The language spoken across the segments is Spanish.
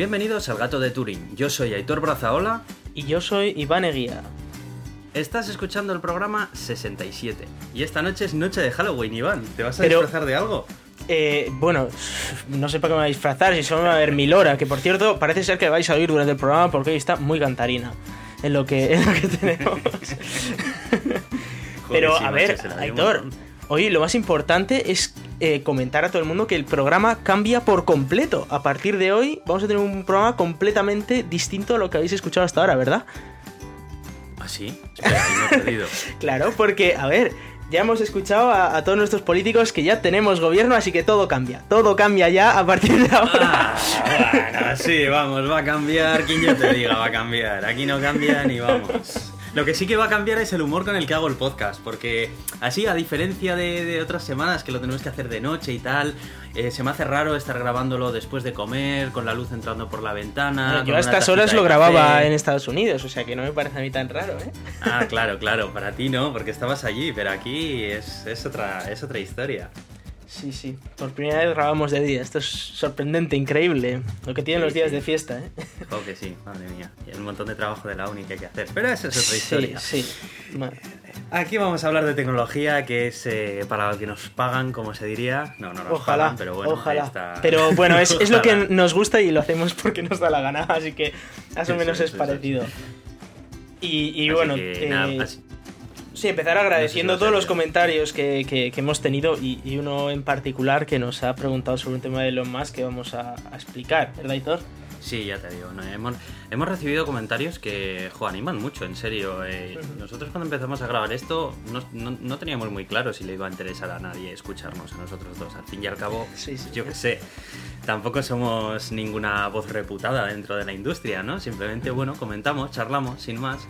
Bienvenidos al Gato de Turín. Yo soy Aitor Brazaola. Y yo soy Iván Eguía. Estás escuchando el programa 67. Y esta noche es noche de Halloween, Iván. ¿Te vas a Pero- disfrazar de algo? Eh, bueno, no sé para qué me voy a disfrazar, si solo me va a ver mil horas, que por cierto, parece ser que vais a oír durante el programa porque hoy está muy cantarina. En lo que, en lo que tenemos. Pero, sí, a ver, un Hoy lo más importante es eh, comentar a todo el mundo que el programa cambia por completo. A partir de hoy vamos a tener un programa completamente distinto a lo que habéis escuchado hasta ahora, ¿verdad? ¿Ah, sí? Espera, ahí me he perdido. Claro, porque, a ver, ya hemos escuchado a, a todos nuestros políticos que ya tenemos gobierno, así que todo cambia. Todo cambia ya a partir de ahora. Ah, bueno, sí, vamos, va a cambiar. Quien yo te diga, va a cambiar. Aquí no cambia ni vamos. Lo que sí que va a cambiar es el humor con el que hago el podcast, porque así, a diferencia de, de otras semanas que lo tenemos que hacer de noche y tal, eh, se me hace raro estar grabándolo después de comer, con la luz entrando por la ventana. Yo a estas horas lo grababa en Estados Unidos, o sea que no me parece a mí tan raro, ¿eh? Ah, claro, claro, para ti no, porque estabas allí, pero aquí es, es, otra, es otra historia. Sí, sí. Por primera vez grabamos de día. Esto es sorprendente, increíble. Lo que tienen Sí, los días sí. de fiesta, ¿eh? Que sí, madre mía. Y un montón de trabajo de la uni que hay que hacer. Pero eso es otra historia. Sí, sí. Aquí vamos a hablar de tecnología, que es eh, para lo que nos pagan, como se diría. No, no nos Ojalá, pagan, pero bueno, ojalá. está. Pero bueno, es, es lo que nos gusta y lo hacemos porque nos da la gana, así que más o menos es, es eso parecido. Y, bueno, que, eh, nada, así- Sí, empezar agradeciendo No sé si todos lo los comentarios que, que- que hemos tenido y, y uno en particular que nos ha preguntado sobre un tema de Elon Musk que vamos a, a explicar, ¿verdad, Hitor? Sí, ya te digo, ¿no? hemos, hemos recibido comentarios que jo, animan mucho, en serio. eh. Nosotros cuando empezamos a grabar esto no, no- no teníamos muy claro si le iba a interesar a nadie escucharnos a nosotros dos. Al fin y al cabo, Sí, sí. yo qué sé, tampoco somos ninguna voz reputada dentro de la industria, ¿no? Simplemente, bueno, comentamos, charlamos, sin más.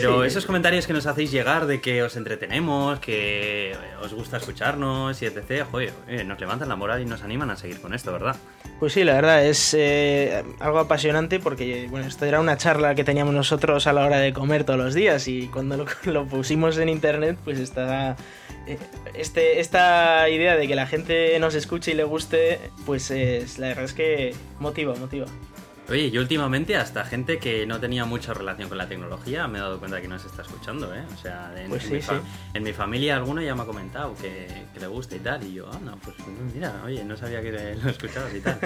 Pero Sí. esos comentarios que nos hacéis llegar de que os entretenemos, que os gusta escucharnos y etc., joder, eh, nos levantan la moral y nos animan a seguir con esto, ¿verdad? Pues sí, la verdad es eh, algo apasionante porque bueno, esto era una charla que teníamos nosotros a la hora de comer todos los días y cuando lo, lo pusimos en internet pues está eh, este, esta idea de que la gente nos escuche y le guste pues es, la verdad es que motiva, motiva. Oye, yo últimamente hasta gente que no tenía mucha relación con la tecnología me he dado cuenta que nos está escuchando, ¿eh? O sea, en, Pues en sí, mi, fa- sí. en mi familia alguno ya me ha comentado que, que le gusta y tal, y yo, ah, no, pues mira, oye, no sabía que lo escuchabas y tal.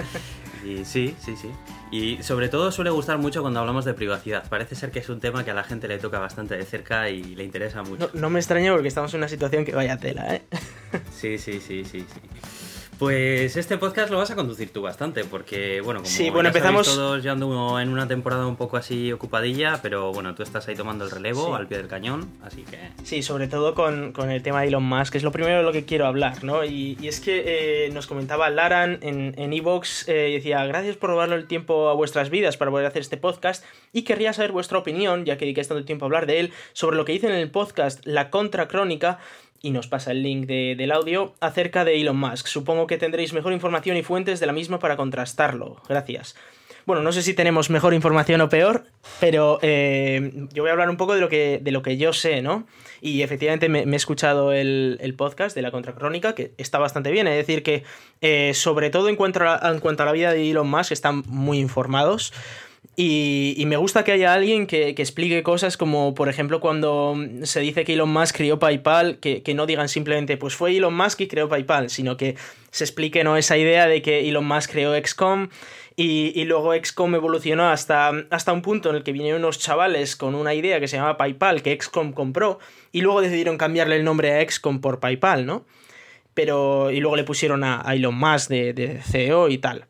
Y sí, sí, sí. Y sobre todo suele gustar mucho cuando hablamos de privacidad. Parece ser que es un tema que a la gente le toca bastante de cerca y le interesa mucho. No, no me extraña porque estamos en una situación que vaya tela, ¿eh? Sí, sí, sí, sí, sí. Pues este podcast lo vas a conducir tú bastante, porque bueno, como Sí, bueno, ya empezamos- todos, yo ando en una temporada un poco así ocupadilla, pero bueno, tú estás ahí tomando el relevo Sí. al pie del cañón, así que Sí, sobre todo con, con el tema de Elon Musk, que es lo primero de lo que quiero hablar, ¿no? Y, y es que eh, nos comentaba Laran en en Evox, eh, decía, gracias por robarle el tiempo a vuestras vidas para poder hacer este podcast y querría saber vuestra opinión, ya que dedicáis tanto tiempo a hablar de él, sobre lo que dicen en el podcast La Contracrónica, y nos pasa el link de- del audio, acerca de Elon Musk. Supongo que tendréis mejor información y fuentes de la misma para contrastarlo. Gracias. Bueno, no sé si tenemos mejor información o peor, pero eh, yo voy a hablar un poco de lo que, de lo que yo sé, ¿no? Y efectivamente me, he escuchado el, el podcast de la Contracrónica, que está bastante bien. Es decir, que eh, sobre todo en cuanto, a, en cuanto a la vida de Elon Musk, están muy informados. Y, y me gusta que haya alguien que, que explique cosas como, por ejemplo, cuando se dice que Elon Musk creó PayPal, que, que no digan simplemente, pues fue Elon Musk y creó PayPal, sino que se explique ¿no? esa idea de que Elon Musk creó XCOM y, y luego XCOM evolucionó hasta, hasta un punto en el que vinieron unos chavales con una idea que se llamaba PayPal, que XCOM compró, y luego decidieron cambiarle el nombre a XCOM por PayPal, ¿no? Pero, y luego le pusieron a, a Elon Musk de, de CEO y tal.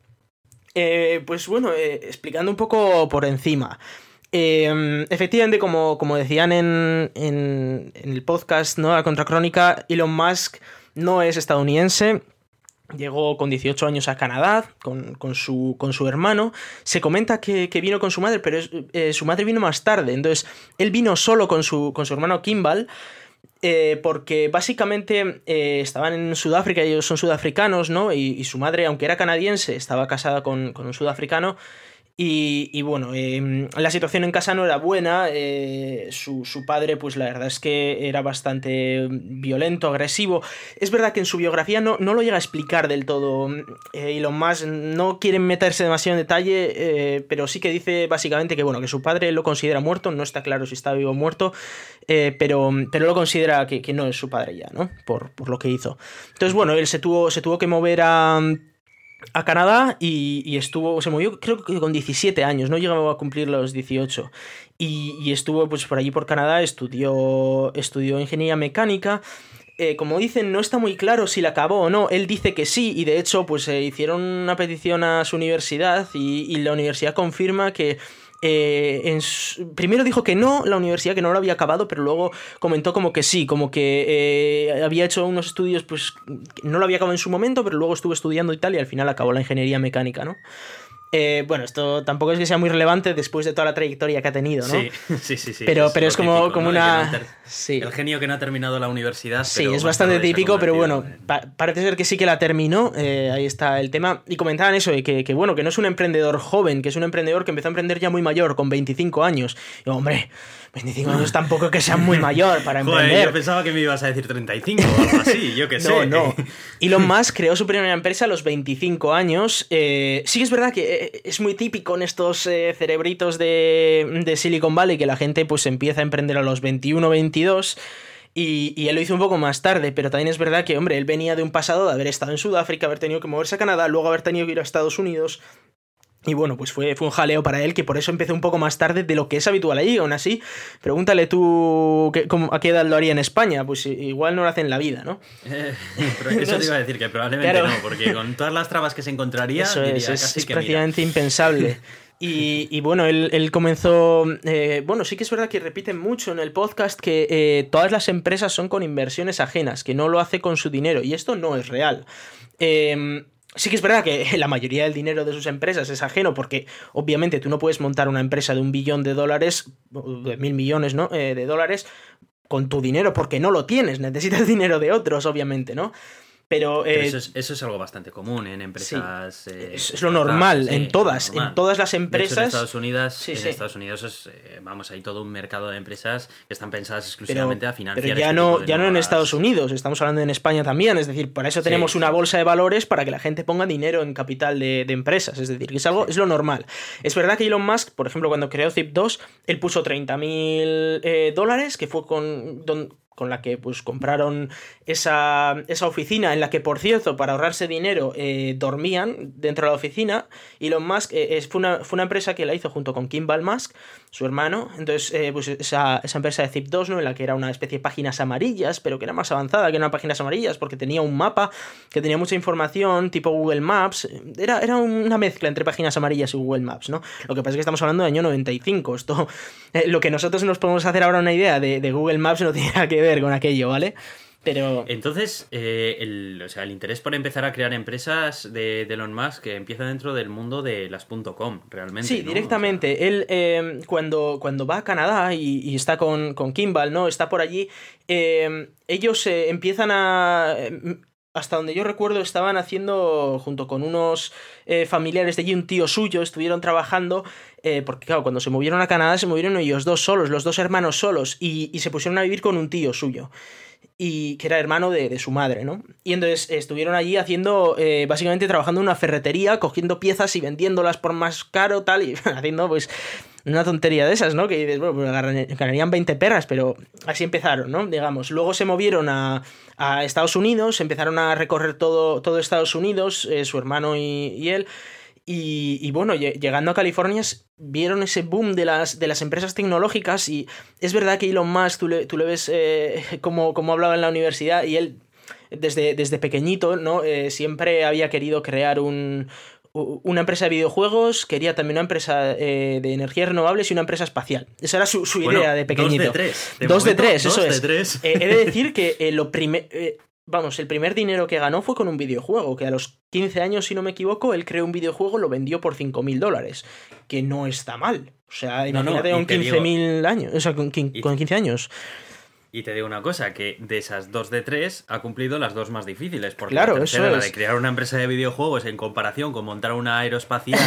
Eh, pues bueno, eh, explicando un poco por encima. Eh, efectivamente, como, como decían en, en, el podcast, ¿no? La Contracrónica, Elon Musk no es estadounidense. Llegó con 18 años a Canadá con, con su, con su hermano. Se comenta que, que vino con su madre, pero su madre vino más tarde. Entonces, él vino solo con su, con su hermano Kimball. Eh, porque básicamente eh, estaban en Sudáfrica, ellos son sudafricanos, ¿no? Y, y su madre, aunque era canadiense, estaba casada con, con un sudafricano. Y, bueno, em, la situación en casa no era buena. Eh, su, padre, pues la verdad es que era bastante violento, agresivo. Es verdad que en su biografía no, no lo llega a explicar del todo. Eh, y lo más, no quieren meterse demasiado en detalle, eh, pero sí que dice básicamente que, bueno, que su padre lo considera muerto. No está claro si está vivo o muerto, pero, pero lo considera que, no es su padre ya, ¿no? Por, por lo que hizo. Entonces, bueno, él se tuvo, se tuvo que mover a a Canadá y, estuvo, se movió creo que con 17 años, no llegaba a cumplir los 18. Y, estuvo pues por allí por Canadá, estudió, estudió ingeniería mecánica. Eh, como dicen, no está muy claro si la acabó o no. Él dice que sí, y de hecho, pues se hicieron una petición a su universidad y la universidad confirma que eh, primero dijo que no, la universidad que no lo había acabado, pero luego comentó como que sí, como que eh, había hecho unos estudios, pues no lo había acabado en su momento, pero luego estuvo estudiando y tal, y al final acabó la ingeniería mecánica, ¿no? Eh, bueno, esto tampoco es que sea muy relevante después de toda la trayectoria que ha tenido, ¿no? Sí, sí, sí. sí pero, pero es como, como una. El genio que no ha terminado la universidad. Sí, es bastante típico, pero bueno, parece ser que sí que la terminó. Eh, ahí está el tema. Y comentaban eso, que, que, bueno, que no es un emprendedor joven, que es un emprendedor que empezó a emprender ya muy mayor, con 25 años. Y hombre, 25 años tampoco que sea muy mayor para emprender. yo pensaba que me ibas a decir 35 o algo así, yo qué sé. No, no. Elon Musk creó su primera empresa a los 25 años. Eh, sí que es verdad que eh, es muy típico en estos eh, cerebritos de, de, Silicon Valley que la gente pues empieza a emprender a los 21, 22. Y, y, él lo hizo un poco más tarde, pero también es verdad que, hombre, él venía de un pasado de haber estado en Sudáfrica, haber tenido que moverse a Canadá, luego haber tenido que ir a Estados Unidos, y bueno, pues fue, fue un jaleo para él, que por eso empecé un poco más tarde de lo que es habitual ahí. Aún así, pregúntale tú a qué edad lo haría en España. Pues igual no lo hace en la vida, ¿no? eso te iba a decir, que probablemente no, porque con todas las trabas que se encontraría, eso es, es, prácticamente impensable. Y, bueno, él, comenzó. Eh, bueno, sí que es verdad que repiten mucho en el podcast que eh, todas las empresas son con inversiones ajenas, que no lo hace con su dinero. Y esto no es real. Eh, Sí que es verdad que la mayoría del dinero de sus empresas es ajeno porque obviamente tú no puedes montar una empresa de un billón de dólares, de mil millones ¿no? Eh, de dólares, con tu dinero porque no lo tienes, necesitas dinero de otros, obviamente, ¿no? Pero, eh, eso, es, algo bastante común en empresas. Eh, es, lo normal, en todas, en todas las empresas. en Estados Unidos, en Estados Unidos es, eh, vamos, hay todo un mercado de empresas que están pensadas exclusivamente a financiar. Pero ya este no, ya no en Estados Unidos, estamos hablando en España también. Es decir, para eso tenemos una bolsa de valores para que la gente ponga dinero en capital de, empresas. Es decir, que es algo, es lo normal. Es verdad que Elon Musk, por ejemplo, cuando creó Zip2, él puso 30 mil dólares, que fue con, con la que pues compraron esa, esa, oficina en la que, por cierto, para ahorrarse dinero eh, dormían dentro de la oficina. Elon Musk eh, fue, una, fue una empresa que la hizo junto con Kimball Musk, su hermano. Entonces, eh, pues esa, empresa de Zip2, ¿no? En la que era una especie de páginas amarillas, pero que era más avanzada que una páginas amarillas porque tenía un mapa que tenía mucha información, tipo Google Maps. Era, era una mezcla entre páginas amarillas y Google Maps, ¿no? Lo que pasa es que estamos hablando del año 95. Esto, lo que nosotros nos podemos hacer ahora una idea de, Google Maps no tiene que ver con aquello, ¿vale? Pero... Entonces, eh, el, o sea, el interés por empezar a crear empresas de, Elon Musk que empieza dentro del mundo de las .com, realmente. Sí, directamente. Él, em, cuando, cuando va a Canadá y, está con, con, Kimball, ¿no? Está por allí, em, ellos eh, empiezan a em, hasta donde yo recuerdo, estaban haciendo, junto con unos eh, familiares de allí, un tío suyo, estuvieron trabajando, eh, porque claro, cuando se movieron a Canadá se movieron ellos dos solos, los dos hermanos solos, y, se pusieron a vivir con un tío suyo, y que era hermano de, su madre, ¿no? Y entonces estuvieron allí haciendo, eh, básicamente trabajando en una ferretería, cogiendo piezas y vendiéndolas por más caro, tal, y haciendo pues una tontería de esas, ¿no? Que dices, bueno, pues ganarían 20 perras, pero así empezaron, ¿no? Digamos. Luego se movieron a, Estados Unidos, empezaron a recorrer todo, todo Estados Unidos, eh, su hermano y, él. Y, bueno, llegando a California vieron ese boom de las, de las empresas tecnológicas y es verdad que Elon Musk, tú le, tú le ves eh, como, como hablaba en la universidad y él desde, desde pequeñito, ¿no? Eh, siempre había querido crear un, una empresa de videojuegos, quería también una empresa eh, de energías renovables y una empresa espacial. Esa era su, idea de pequeñito. Dos de tres. dos de tres, eso es. tres. Eh, he de decir que eh, lo primer... vamos, el primer dinero que ganó fue con un videojuego, que a los 15 años, si no me equivoco, él creó un videojuego, lo vendió por 5.000 dólares, que no está mal. O sea, imagínate con 15.000 años, o sea, con, con 15 años. Y te digo una cosa, que de esas dos de tres ha cumplido las dos más difíciles. Porque Claro, la tercera, eso la es. de crear una empresa de videojuegos en comparación con montar una aeroespacial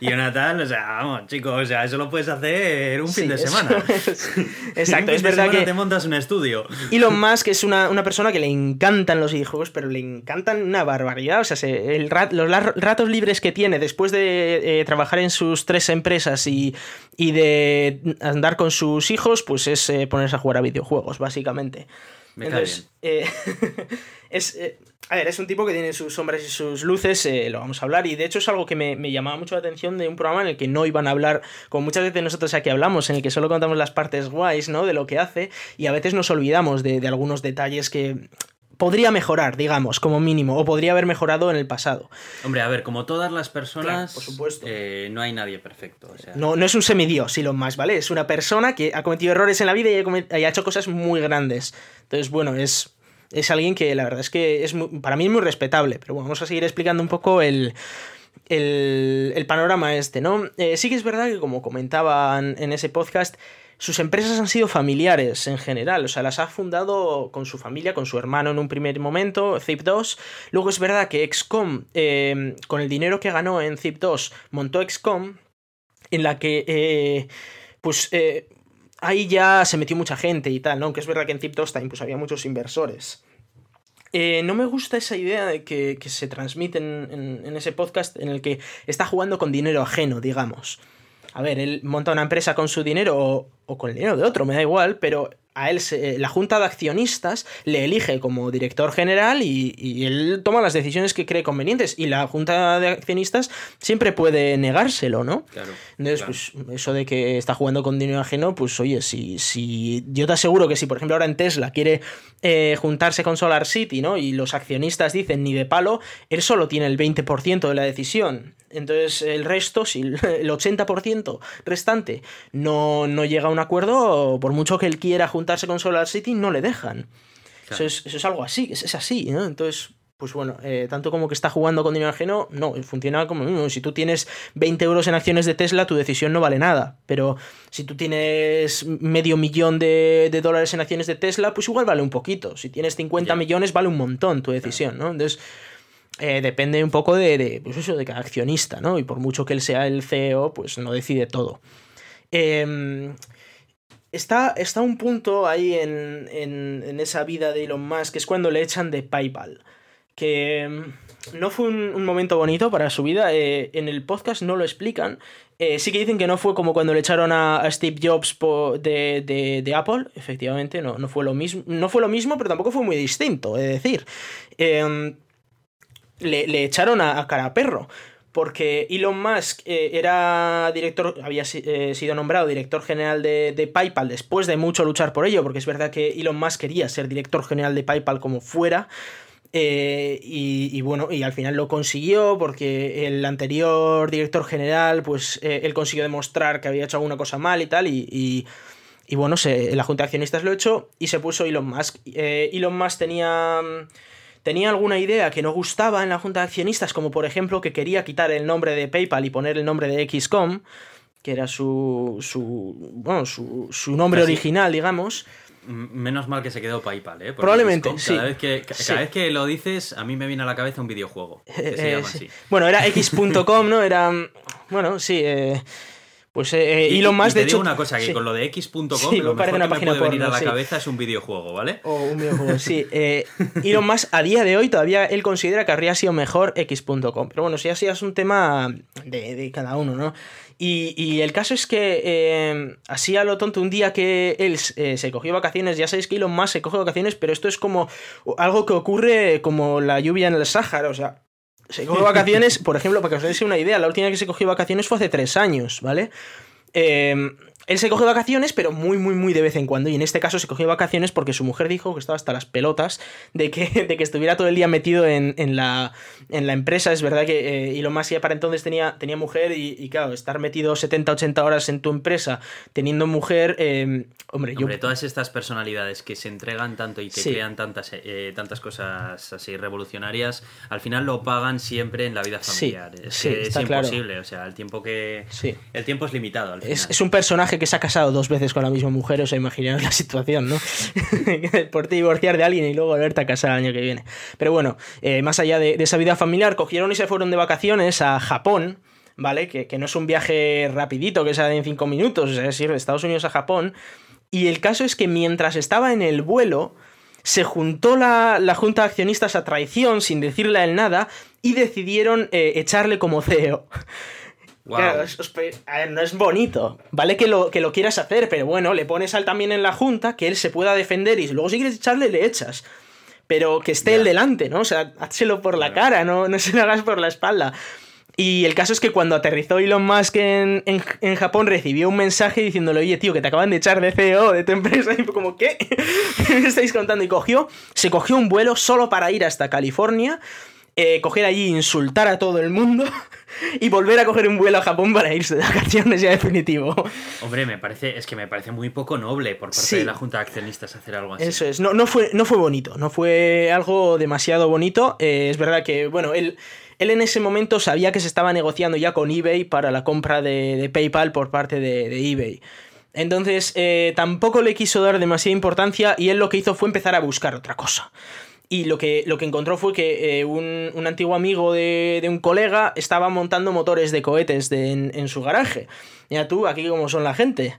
y, y una tal, o sea, vamos, chicos, o sea, eso lo puedes hacer un fin de semana. es- Exacto, un es fin de verdad semana que te montas un estudio. Elon Musk es una, una persona que le encantan los videojuegos, pero le encantan una barbaridad. O sea, se- el rat- los ratos libres que tiene después de eh, trabajar en sus tres empresas y, y de andar con sus hijos, pues es eh, ponerse a jugar a videojuegos, básicamente. Me Entonces, eh, es, eh, a ver, es un tipo que tiene sus sombras y sus luces, eh, lo vamos a hablar, y de hecho es algo que me, me llamaba mucho la atención de un programa en el que no iban a hablar, como muchas veces nosotros aquí hablamos, en el que solo contamos las partes guays, ¿no? De lo que hace, y a veces nos olvidamos de, de algunos detalles que podría mejorar, digamos, como mínimo, o podría haber mejorado en el pasado. Hombre, a ver, como todas las personas, Claro, por supuesto. eh, no hay nadie perfecto. O sea, No, no es un semidios, Elon Musk, ¿vale? Es una persona que ha cometido errores en la vida y ha, comet- y ha hecho cosas muy grandes. Entonces, bueno, es, es alguien que la verdad es que es muy- para mí es muy respetable. Pero bueno, vamos a seguir explicando un poco el, el, el panorama este, ¿no? Eh, sí que es verdad que, como comentaban en ese podcast, sus empresas han sido familiares en general, o sea, las ha fundado con su familia, con su hermano en un primer momento, Zip2. Luego es verdad que XCOM, eh, con el dinero que ganó en Zip2, montó XCOM, en la que, eh, pues, eh, ahí ya se metió mucha gente y tal, ¿no? Aunque es verdad que en Zip2 también pues, había muchos inversores. Eh, no me gusta esa idea de que, que se transmite en, en- en ese podcast en el que está jugando con dinero ajeno, digamos. A ver, él monta una empresa con su dinero o, o con el dinero de otro, me da igual, pero a él se- la junta de accionistas le elige como director general y, y él toma las decisiones que cree convenientes y la junta de accionistas siempre puede negárselo, ¿no? claro. Entonces, claro. pues eso de que está jugando con dinero ajeno, pues oye, si, si yo te aseguro que si, por ejemplo, ahora en Tesla quiere eh, juntarse con Solar City, ¿no? Y los accionistas dicen ni de palo, él solo tiene el 20% de la decisión. Entonces, el resto, si el 80% restante no, no llega a un acuerdo, por mucho que él quiera juntarse con Solar City, no le dejan. Claro. Eso, es, eso es algo así, es, es así, ¿no? Entonces, pues bueno, eh, tanto como que está jugando con dinero ajeno, no, funciona como mismo. Si tú tienes 20 euros en acciones de Tesla, tu decisión no vale nada. Pero si tú tienes medio millón de, de dólares en acciones de Tesla, pues igual vale un poquito. Si tienes 50 Ya. millones, vale un montón tu decisión, ¿no? Entonces, eh, depende un poco de, de, pues eso, de cada accionista, ¿no? Y por mucho que él sea el CEO, pues no decide todo. Em, está, está un punto ahí en, en, en esa vida de Elon Musk, que es cuando le echan de PayPal. Que em, no fue un, momento bonito para su vida. eh, en el podcast no lo explican. Eh, sí que dicen que no fue como cuando le echaron a, Steve Jobs de, de- de Apple. Efectivamente, no, no, fue lo mismo, no fue lo mismo, pero tampoco fue muy distinto, es decir. Em, le, le echaron a, a cara perro. Porque Elon Musk eh, era director, había eh, sido nombrado director general de, de PayPal después de mucho luchar por ello, porque es verdad que Elon Musk quería ser director general de PayPal como fuera. eh, y, bueno, y al final lo consiguió porque el anterior director general, pues él consiguió demostrar que había hecho alguna cosa mal y tal, y, y- bueno, la junta de accionistas lo echó y se puso Elon Musk. Elon Musk tenía, tenía alguna idea que no gustaba en la junta de accionistas, como por ejemplo que quería quitar el nombre de PayPal y poner el nombre de XCOM, que era su, su, bueno, su, su nombre Casi. original, digamos. Menos mal que se quedó PayPal, ¿eh? Porque Probablemente, XCOM, Cada, sí. vez que, Sí. cada vez que lo dices, a mí me viene a la cabeza un videojuego. Que se Eh, llama así. Bueno, era x.com, ¿no? Era. Bueno, sí. eh, pues eh, Y- Elon y Musk, te de digo hecho. una cosa, que sí. con lo de x.com, Sí, lo me parece mejor una que me página puede venir a porno, la sí. cabeza es un videojuego, ¿vale? O un videojuego, sí. Eh, Elon Musk, a día de hoy, todavía él considera que habría sido mejor X.com. Pero bueno, si así es un tema de, de cada uno, ¿no? Y, y el caso es que, eh, así a lo tonto, un día que él eh, se cogió vacaciones, ya sabéis que Elon Musk se coge vacaciones, pero esto es como algo que ocurre como la lluvia en el Sáhara, o sea. Se coge vacaciones, por ejemplo, para que os deis una idea, la última que se cogió vacaciones fue hace tres años, ¿vale? Eh, él se coge vacaciones, pero muy, muy, muy de vez en cuando. Y en este caso se cogió vacaciones porque su mujer dijo que estaba hasta las pelotas de que, de que estuviera todo el día metido en, en la, en la empresa. Es verdad que eh, Elon Musk ya para entonces tenía, tenía mujer y, y, claro, estar metido 70, 80 horas en tu empresa teniendo mujer, eh, hombre, yo... Hombre, todas estas personalidades que se entregan tanto y que Sí. crean tantas, eh, tantas cosas así revolucionarias, al final lo pagan siempre en la vida Sí, familiar. es sí, que es está claro. imposible, o sea, el tiempo que... El tiempo es limitado al final. Es, es un personaje que se ha casado dos veces con la misma mujer, o sea, imaginaos la situación, ¿no? Por divorciar de alguien y luego volverte a casar el año que viene. Pero bueno, eh, más allá de, esa vida familiar, cogieron y se fueron de vacaciones a Japón, ¿vale? Que, no es un viaje rapidito, que sea en cinco minutos, es decir, de Estados Unidos a Japón. Y el caso es que mientras estaba en el vuelo, se juntó la, junta de accionistas a traición sin decirle a él nada y decidieron eh, echarle como CEO. Claro, a ver, no es bonito. Vale que lo, que lo quieras hacer, pero bueno, le pones al también en la junta, que él se pueda defender y luego si quieres echarle, le echas. Pero que esté él delante, ¿no? O sea, házelo por la cara, no, no se lo hagas por la espalda. Y el caso es que cuando aterrizó Elon Musk en, en, Japón recibió un mensaje diciéndole, oye tío, que te acaban de echar de CEO de tu empresa. Y como, ¿qué? ¿Qué me estáis contando? Y cogió, se cogió un vuelo solo para ir hasta California eh, coger allí, insultar a todo el mundo y volver a coger un vuelo a Japón para irse de vacaciones ya definitivo. Hombre, me parece, es que me parece muy poco noble por parte de la Junta de Accionistas hacer algo así. Eso es, no, no, fue, no fue bonito, no fue algo demasiado bonito. Eh, es verdad que, bueno, él, él en ese momento sabía que se estaba negociando ya con eBay para la compra de, PayPal por parte de, eBay. Entonces, eh, tampoco le quiso dar demasiada importancia y él lo que hizo fue empezar a buscar otra cosa. Y lo que, lo que encontró fue que eh, un, antiguo amigo de, un colega estaba montando motores de cohetes en, su garaje. Ya tú, aquí como son la gente.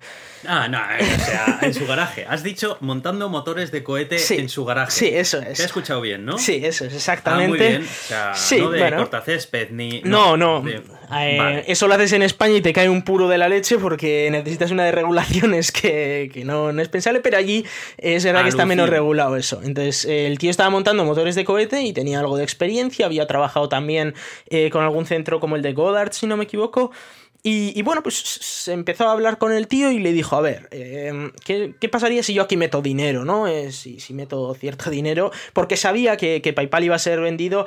Ah, no, eh, o sea, en su garaje. Has dicho montando motores de cohete en su garaje. Sí, eso es. Te he escuchado bien, ¿no? Sí, eso es, exactamente. Ah, muy bien. O sea, sí, no de bueno. cortacésped ni. No, no. Eh, eso lo haces en España y te cae un puro de la leche porque necesitas una de regulaciones que, no, es pensable, pero allí es verdad que está menos regulado eso. Entonces, el tío estaba montando motores de cohete y tenía algo de experiencia. Había trabajado también eh, con algún centro como el de Goddard, si no me equivoco. Y, bueno, pues se empezó a hablar con el tío y le dijo, a ver, em, ¿qué, pasaría si yo aquí meto dinero, no? Eh, si, si, meto cierto dinero, porque sabía que, que PayPal iba a ser vendido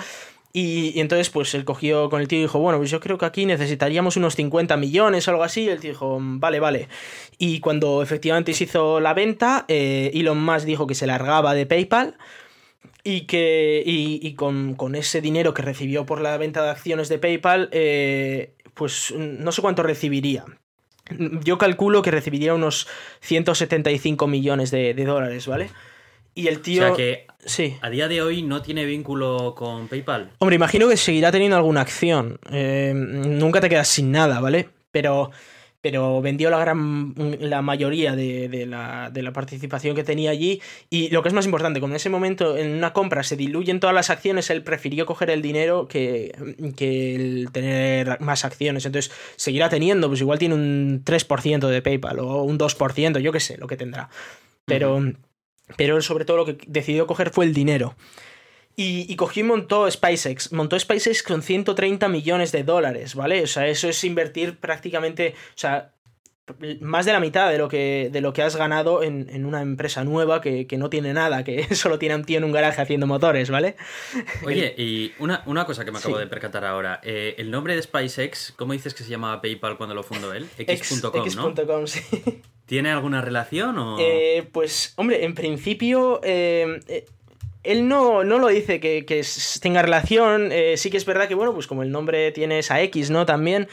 y, entonces, pues él cogió con el tío y dijo, bueno, pues yo creo que aquí necesitaríamos unos 50 millones o algo así. Y el tío dijo, vale, vale. Y cuando efectivamente se hizo la venta, eh, Elon Musk dijo que se largaba de PayPal y que y, con, con, ese dinero que recibió por la venta de acciones de PayPal, eh, pues no sé cuánto recibiría. Yo calculo que recibiría unos 175 millones de, dólares, ¿vale? Y el tío. O sea que sí. a día de hoy no tiene vínculo con PayPal. Hombre, imagino que seguirá teniendo alguna acción. Eh, nunca te quedas sin nada, ¿vale? Pero pero vendió la gran la mayoría de, la, participación que tenía allí. Y lo que es más importante, como en ese momento en una compra se diluyen todas las acciones, él prefirió coger el dinero que, que el tener más acciones, entonces seguirá teniendo, pues igual tiene un 3% de PayPal o un 2%, yo qué sé, lo que tendrá, pero, pero sobre todo lo que decidió coger fue el dinero. Y, cogió y montó SpaceX. Montó SpaceX con 130 millones de dólares, ¿vale? O sea, eso es invertir prácticamente, o sea, más de la mitad de lo que, de lo que has ganado en, una empresa nueva que, no tiene nada, que solo tiene un tío en un garaje haciendo motores, ¿vale? Oye, y una, cosa que me acabo de percatar ahora. Eh, el nombre de SpaceX, ¿cómo dices que se llamaba PayPal cuando lo fundó él? X.com, ¿no? X.com, sí. ¿Tiene alguna relación o...? Eh, pues, hombre, en principio... Eh, él no, no lo dice que, tenga relación. Eh, sí que es verdad que, bueno, pues como el nombre tiene esa X, ¿no? También.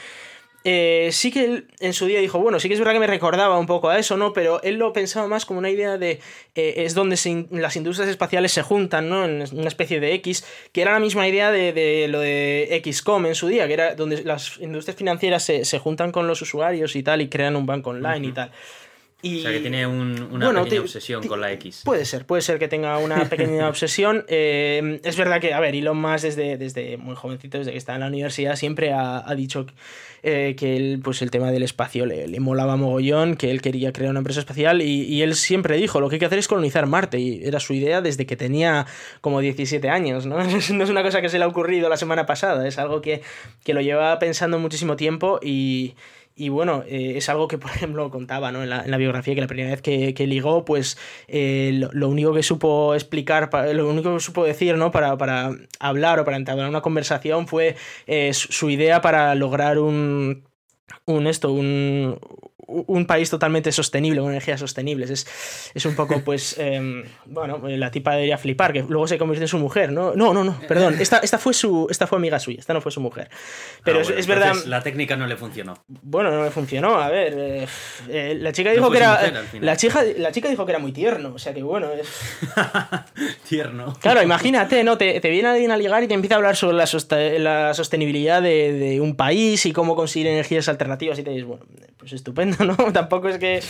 Eh, sí que él en su día dijo, bueno, sí que es verdad que me recordaba un poco a eso, ¿no? Pero él lo pensaba más como una idea de. Eh, es donde las industrias espaciales se juntan, ¿no? En una especie de X, que era la misma idea de, lo de XCOM en su día, que era donde las industrias financieras se, juntan con los usuarios y tal, y crean un banco online y tal o sea, que tiene una pequeña obsesión con la X. Puede ser, puede ser que tenga una pequeña obsesión. Eh, es verdad que, a ver, Elon Musk desde, desde muy jovencito, desde que está en la universidad, siempre ha, dicho eh, que él, pues el tema del espacio le, le, molaba mogollón, que él quería crear una empresa espacial y, él siempre dijo, lo que hay que hacer es colonizar Marte y era su idea desde que tenía como 17 años, ¿no? no es una cosa que se le ha ocurrido la semana pasada, es algo que, que lo lleva pensando muchísimo tiempo y y bueno, eh, es algo que, por ejemplo, contaba ¿no? en, la, en, la, biografía, que la primera vez que, que ligó, pues eh, lo, único que supo explicar, lo único que supo decir ¿no? para, para hablar o para entablar una conversación fue eh, su, idea para lograr un, un esto, un, un país totalmente sostenible, con energías sostenibles. Es, es un poco, pues, em, bueno, la tipa debería flipar, que luego se convierte en su mujer, ¿no? No, no, no, perdón, esta, esta, fue, su, esta fue amiga suya, esta no fue su mujer. Pero Ah, es, bueno, verdad... La técnica no le funcionó. Bueno, no me funcionó, a ver. eh, eh, la chica dijo fue que era. mujer, la, chica, la chica dijo que era muy tierno, o sea que bueno. es- Tierno. Claro, imagínate, ¿no? Te, te viene alguien a ligar y te empieza a hablar sobre la, sosta- la sostenibilidad de, de un país y cómo conseguir energías alternativas y te dices, bueno, pues estupendo, ¿no? Tampoco es que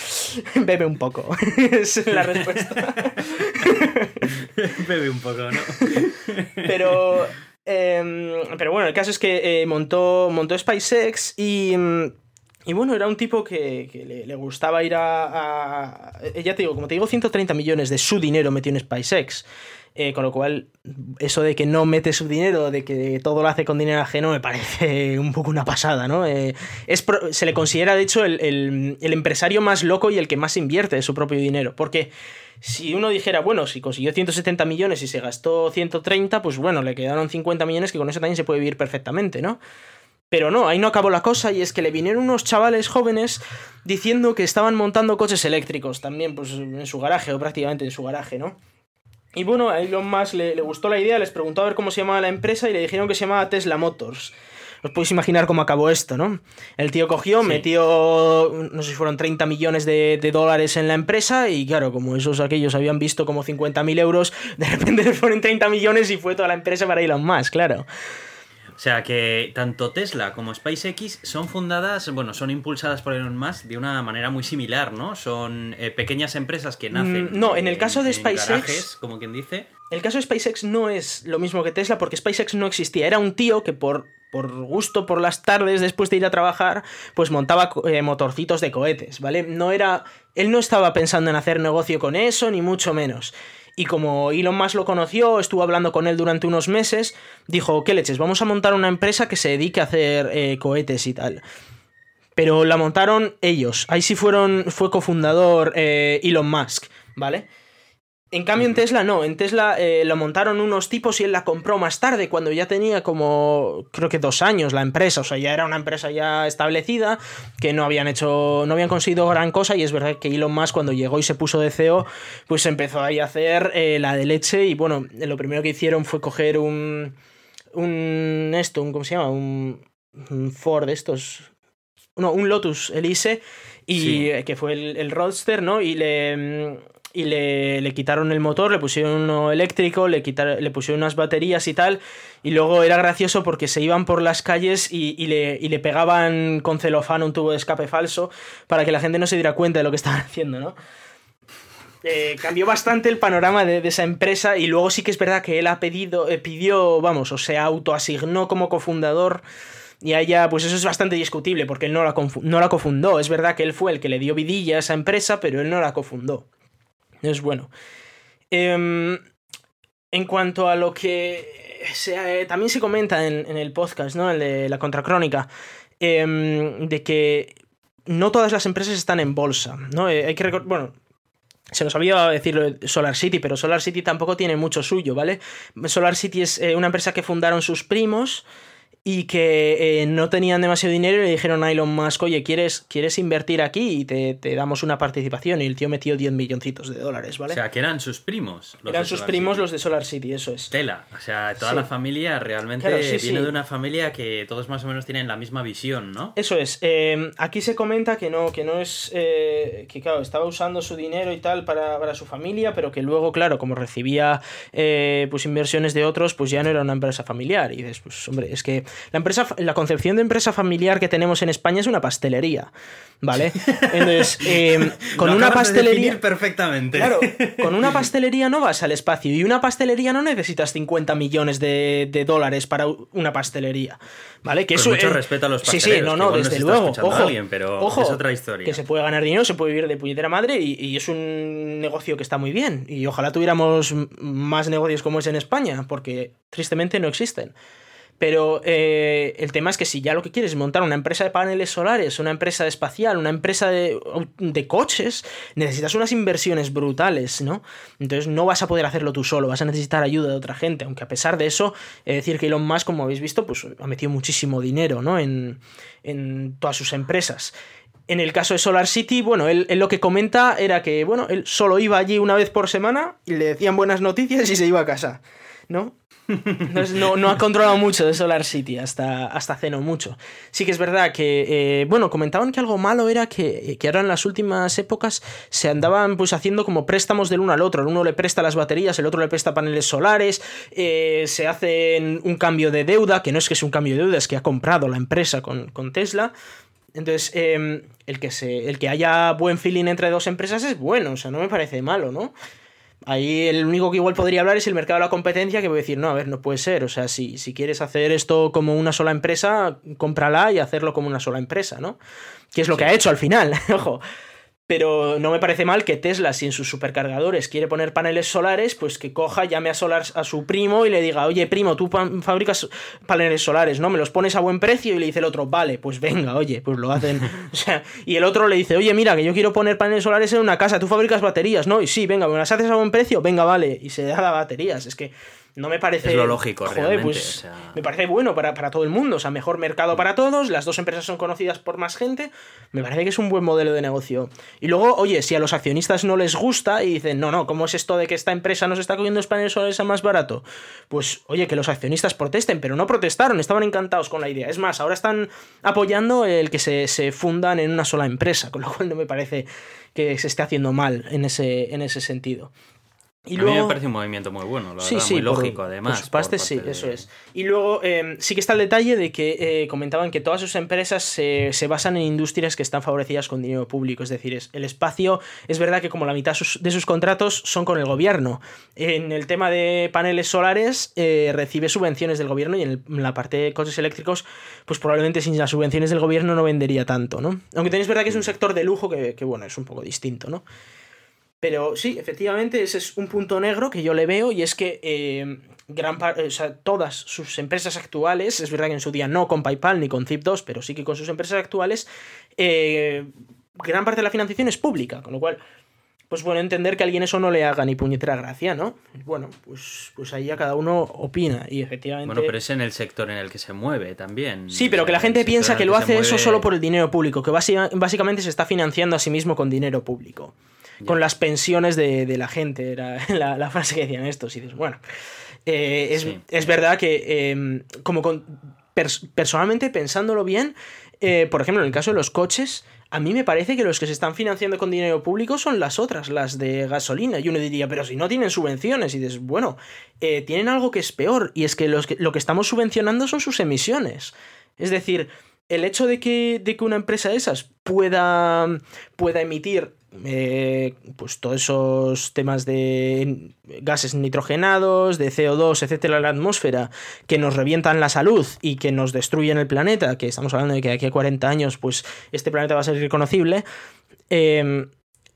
bebe un poco. es la respuesta. Bebe un poco, ¿no? Pero. em, pero bueno, el caso es que eh, montó, montó SpaceX y. Y bueno, era un tipo que, que le, le gustaba ir a, a- Ya te digo, como te digo, 130 millones de su dinero metió en SpaceX. Eh, con lo cual, eso de que no mete su dinero, de que todo lo hace con dinero ajeno, me parece un poco una pasada, ¿no? Eh, es pro- se le considera, de hecho, el, el- el empresario más loco y el que más invierte de su propio dinero. Porque si uno dijera, bueno, si consiguió 170 millones y se gastó 130, pues bueno, le quedaron 50 millones que con eso también se puede vivir perfectamente, ¿no? Pero no, ahí no acabó la cosa y es que le vinieron unos chavales jóvenes diciendo que estaban montando coches eléctricos también, pues en su garaje o prácticamente en su garaje, ¿no? Y bueno, a Elon Musk le, le gustó la idea, les preguntó a ver cómo se llamaba la empresa y le dijeron que se llamaba Tesla Motors. Os podéis imaginar cómo acabó esto, ¿no? El tío cogió, Sí. metió, no sé si fueron 30 millones de, de dólares en la empresa y claro, como esos aquellos habían visto como 50.000 euros, de repente ponen 30 millones y fue toda la empresa para Elon Musk, claro. O sea que tanto Tesla como SpaceX son fundadas, bueno, son impulsadas por Elon Musk de una manera muy similar, ¿no? Son eh, pequeñas empresas que nacen. Mm, no, en el caso de SpaceX- garajes, como quien dice. El caso de SpaceX no es lo mismo que Tesla porque SpaceX no existía. Era un tío que por, por gusto, por las tardes, después de ir a trabajar, pues montaba eh, motorcitos de cohetes, ¿vale? No era... Él no estaba pensando en hacer negocio con eso, ni mucho menos. Y como Elon Musk lo conoció, estuvo hablando con él durante unos meses, dijo, ¿qué leches? Vamos a montar una empresa que se dedique a hacer eh, cohetes y tal. Pero la montaron ellos. Ahí sí fueron, fue cofundador eh, Elon Musk, ¿vale? En cambio en Tesla no, en Tesla eh, lo montaron unos tipos y él la compró más tarde, cuando ya tenía como, creo que dos años la empresa, o sea, ya era una empresa ya establecida, que no habían hecho, no habían conseguido gran cosa y es verdad que Elon Musk cuando llegó y se puso de CEO, pues empezó ahí a hacer eh, la de leche y bueno, lo primero que hicieron fue coger un, un, esto, un, ¿cómo se llama? Un, un Ford de estos, no, un Lotus Elise y Sí. eh, que fue el, el Roadster, ¿no? Y le mm, y le, le quitaron el motor, le pusieron uno eléctrico, le quitaron, le pusieron unas baterías y tal, y luego era gracioso porque se iban por las calles y, y le, y le pegaban con celofán un tubo de escape falso para que la gente no se diera cuenta de lo que estaban haciendo, ¿no? Eh, cambió bastante el panorama de, esa empresa y luego sí que es verdad que él ha pedido, eh, pidió, vamos, o se autoasignó como cofundador y a ella, pues eso es bastante discutible porque él no la, no la cofundó. Es verdad que él fue el que le dio vidilla a esa empresa, pero él no la cofundó. Es bueno. Em, en cuanto a lo que eh, también se comenta en, el podcast, ¿no? El de la contracrónica, em, de que no todas las empresas están en bolsa, ¿no? Eh, hay que recordar, bueno, se nos había decirlo de Solar City, pero Solar City tampoco tiene mucho suyo, ¿vale? Solar City es eh, una empresa que fundaron sus primos y que eh, no tenían demasiado dinero y le dijeron a Elon Musk, oye, ¿quieres, ¿quieres invertir aquí? Y te, te damos una participación. Y el tío metió 10 milloncitos de dólares, ¿vale? O sea, que eran sus primos. los Eran sus Solar primos City. los de Solar City, eso es. Tela. O sea, toda Sí. la familia realmente Claro, sí, viene sí. de una familia que todos más o menos tienen la misma visión, ¿no? Eso es. eh, aquí se comenta que no, que no es. eh, que claro, estaba usando su dinero y tal para, para su familia, pero que luego, claro, como recibía eh, pues inversiones de otros, pues ya no era una empresa familiar. Y dices, pues hombre, es que la empresa, la concepción de empresa familiar que tenemos en España es una pastelería. ¿Vale? Entonces, eh, con Lo una de pastelería. definir perfectamente. Claro, con una pastelería no vas al espacio y una pastelería no necesitas 50 millones de, de dólares para una pastelería, ¿vale? Que Con eso mucho eh, respeto a los Sí, sí, pasteleros, no, no, desde luego. Ojo, alguien, pero ojo, es otra historia. Que se puede ganar dinero, se puede vivir de puñetera madre y, y es un negocio que está muy bien. Y ojalá tuviéramos más negocios como es en España, porque tristemente no existen. Pero eh, el tema es que si ya lo que quieres es montar una empresa de paneles solares, una empresa espacial, una empresa de, de coches, necesitas unas inversiones brutales, ¿no? Entonces no vas a poder hacerlo tú solo, vas a necesitar ayuda de otra gente, aunque a pesar de eso, es decir que Elon Musk, como habéis visto, pues ha metido muchísimo dinero, ¿no? En, en todas sus empresas. En el caso de Solar City, bueno, él, él, lo que comenta era que, bueno, él solo iba allí una vez por semana y le decían buenas noticias y se iba a casa, ¿no? No, no, ha controlado mucho de Solar City hasta, hasta hace no mucho. Sí que es verdad que, eh, bueno, comentaban que algo malo era que, que, ahora en las últimas épocas se andaban pues haciendo como préstamos del uno al otro. El uno le presta las baterías, el otro le presta paneles solares, eh, se hace un cambio de deuda, que no es que es un cambio de deuda, es que ha comprado la empresa con, con Tesla. Entonces, eh, el, que se, el que haya buen feeling entre dos empresas es bueno, o sea, no me parece malo, ¿no? Ahí el único que igual podría hablar es el mercado de la competencia, que voy a decir, no, a ver, no puede ser. O sea, si, si quieres hacer esto como una sola empresa, cómprala y hacerlo como una sola empresa, ¿no? Que es lo sí. que ha hecho al final, ojo. Pero no me parece mal que Tesla, si en sus supercargadores quiere poner paneles solares, pues que coja, llame a, solar, a su primo y le diga, oye, primo, tú fabricas paneles solares, ¿no? Me los pones a buen precio y le dice el otro, vale, pues venga, oye, pues lo hacen. o sea, y el otro le dice, oye, mira, que yo quiero poner paneles solares en una casa, tú fabricas baterías, ¿no? Y sí, venga, me las haces a buen precio, venga, vale. Y se da las baterías. Es que no me parece. Es lo lógico, joder, realmente. Pues, o sea... Me parece bueno para, para, todo el mundo. O sea, mejor mercado para todos. Las dos empresas son conocidas por más gente. Me parece que es un buen modelo de negocio. Y luego, oye, si a los accionistas no les gusta y dicen, no, no, ¿cómo es esto de que esta empresa nos está cogiendo los paneles solares a más barato? Pues, oye, que los accionistas protesten, pero no protestaron, estaban encantados con la idea. Es más, ahora están apoyando el que se, se fundan en una sola empresa, con lo cual no me parece que se esté haciendo mal en ese, en ese sentido. Y luego... A mí me parece un movimiento muy bueno, la sí, verdad, sí, muy por, lógico además. Por su parte, por sí, de... eso es. Y luego eh, sí que está el detalle de que eh, comentaban que todas sus empresas se, se, basan en industrias que están favorecidas con dinero público. Es decir, es, el espacio, es verdad que como la mitad sus, de sus contratos son con el gobierno. En el tema de paneles solares eh, recibe subvenciones del gobierno y en, el, en, la parte de coches eléctricos, pues probablemente sin las subvenciones del gobierno no vendería tanto, ¿no? Aunque tenéis verdad que es un sector de lujo que, que bueno, es un poco distinto, ¿no? Pero sí, efectivamente, ese es un punto negro que yo le veo y es que eh, gran o sea, todas sus empresas actuales, es verdad que en su día no con PayPal ni con Zip2, pero sí que con sus empresas actuales, eh, gran parte de la financiación es pública, con lo cual, pues bueno, entender que a alguien eso no le haga ni puñetera gracia, ¿no? Bueno, pues, pues ahí ya cada uno opina y efectivamente... Bueno, pero es en el sector en el que se mueve también. Sí, pero o sea, que la gente piensa que lo hace mueve... eso solo por el dinero público, que básicamente se está financiando a sí mismo con dinero público con las pensiones de, de, la gente, era la, la, frase que decían estos. Y dices, bueno, eh, es, sí. es, verdad que eh, como con, pers personalmente pensándolo bien, eh, por ejemplo, en el caso de los coches, a mí me parece que los que se están financiando con dinero público son las otras, las de gasolina. Y uno diría, pero si no tienen subvenciones. Y dices, bueno, eh, tienen algo que es peor, y es que, los que lo que estamos subvencionando son sus emisiones. Es decir, el hecho de que, de que una empresa de esas pueda, pueda emitir eh, pues todos esos temas de gases nitrogenados, de CO2, etcétera, en la atmósfera, que nos revientan la salud y que nos destruyen el planeta, que estamos hablando de que aquí a 40 años, pues este planeta va a ser reconocible. Eh,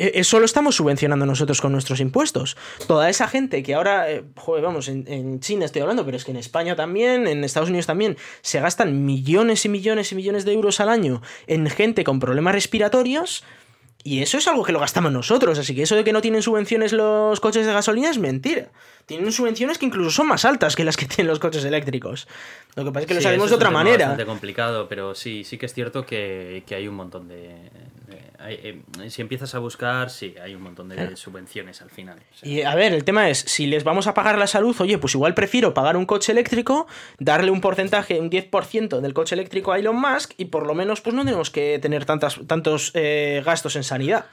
eso lo estamos subvencionando nosotros con nuestros impuestos. Toda esa gente que ahora, eh, joder, vamos, en, en, China estoy hablando, pero es que en España también, en Estados Unidos también, se gastan millones y millones y millones de euros al año en gente con problemas respiratorios. Y eso es algo que lo gastamos nosotros, así que eso de que no tienen subvenciones los coches de gasolina es mentira. Tienen subvenciones que incluso son más altas que las que tienen los coches eléctricos. Lo que pasa es que sí, lo sabemos de otra manera. Es bastante complicado, pero sí, sí que es cierto que, que hay un montón de, eh, si empiezas a buscar, sí, hay un montón de claro. subvenciones al final. O sea. Y a ver, el tema es, si les vamos a pagar la salud, oye, pues igual prefiero pagar un coche eléctrico, darle un porcentaje, un 10% del coche eléctrico a Elon Musk y por lo menos pues no tenemos que tener tantas, tantos eh, gastos en sanidad.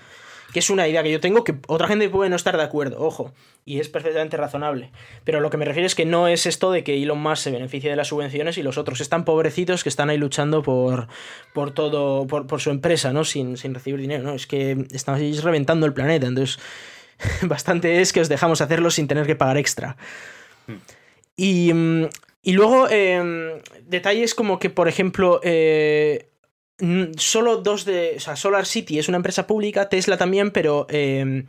Que es una idea que yo tengo que otra gente puede no estar de acuerdo, ojo, y es perfectamente razonable. Pero lo que me refiero es que no es esto de que Elon Musk se beneficie de las subvenciones y los otros están pobrecitos que están ahí luchando por, por todo, por, por su empresa, ¿no? Sin, sin recibir dinero, ¿no? Es que estamos reventando el planeta, entonces bastante es que os dejamos hacerlo sin tener que pagar extra. Y, y luego, eh, detalles como que, por ejemplo, eh, solo dos de. O sea, Solar City es una empresa pública, Tesla también, pero. Eh,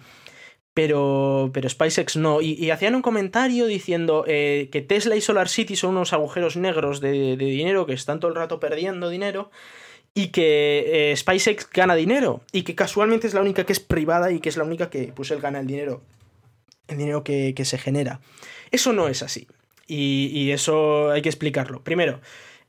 pero, pero SpaceX no. Y, hacían un comentario diciendo eh, que Tesla y Solar City son unos agujeros negros de, de, dinero que están todo el rato perdiendo dinero y que eh, SpaceX gana dinero y que casualmente es la única que es privada y que es la única que pues él gana el dinero, el dinero que, que se genera. Eso no es así y, y eso hay que explicarlo. Primero,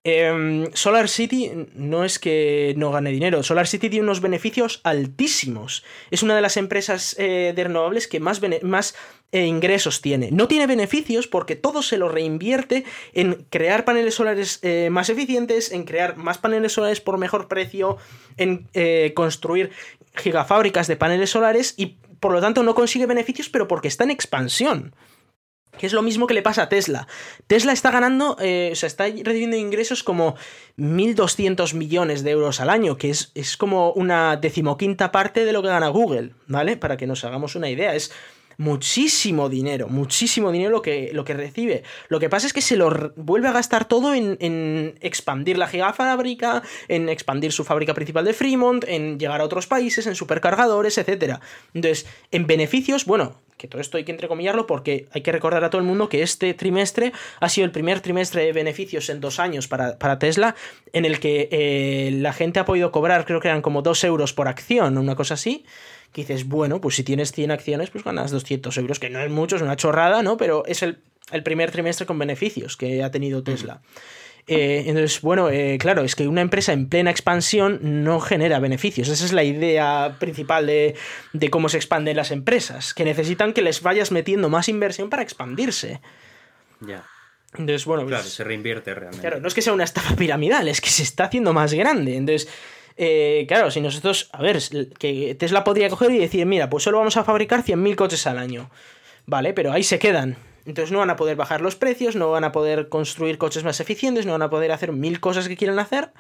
Em, Solar City no es que no gane dinero, Solar City tiene unos beneficios altísimos. Es una de las empresas eh, de renovables que más, más eh, ingresos tiene. No tiene beneficios porque todo se lo reinvierte en crear paneles solares eh, más eficientes, en crear más paneles solares por mejor precio, en construir gigafábricas de paneles solares y por lo tanto no consigue beneficios, pero porque está en expansión. Que es lo mismo que le pasa a Tesla. Tesla está ganando, eh, o sea, está recibiendo ingresos como 1.200 millones de euros al año, que es, es como una decimoquinta parte de lo que gana Google, ¿vale? Para que nos hagamos una idea. Es muchísimo dinero, muchísimo dinero lo que, lo que recibe. Lo que pasa es que se lo vuelve a gastar todo en, en, expandir la gigafábrica, en expandir su fábrica principal de Fremont, en llegar a otros países, en supercargadores, etc. Entonces, en beneficios, bueno, que todo esto hay que entrecomillarlo porque hay que recordar a todo el mundo que este trimestre ha sido el primer trimestre de beneficios en dos años para, Tesla, en el que eh, la gente ha podido cobrar, creo que eran como 2 euros por acción, una cosa así. Que dices, bueno, pues si tienes 100 acciones, pues ganas 200 euros, que no es mucho, es una chorrada, ¿no? Pero es el, primer trimestre con beneficios que ha tenido Tesla. Eh, entonces, bueno, eh, claro, es que una empresa en plena expansión no genera beneficios. Esa es la idea principal de, cómo se expanden las empresas, que necesitan que les vayas metiendo más inversión para expandirse. Ya. Entonces, bueno, claro, pues se reinvierte realmente. Claro, no es que sea una estafa piramidal, es que se está haciendo más grande. Entonces, eh, claro, si nosotros, a ver, que Tesla podría coger y decir, mira, pues solo vamos a fabricar 100.000 coches al año. Vale, pero ahí se quedan. Entonces no van a poder bajar los precios, no van a poder construir coches más eficientes, no van a poder hacer mil cosas que quieran hacer.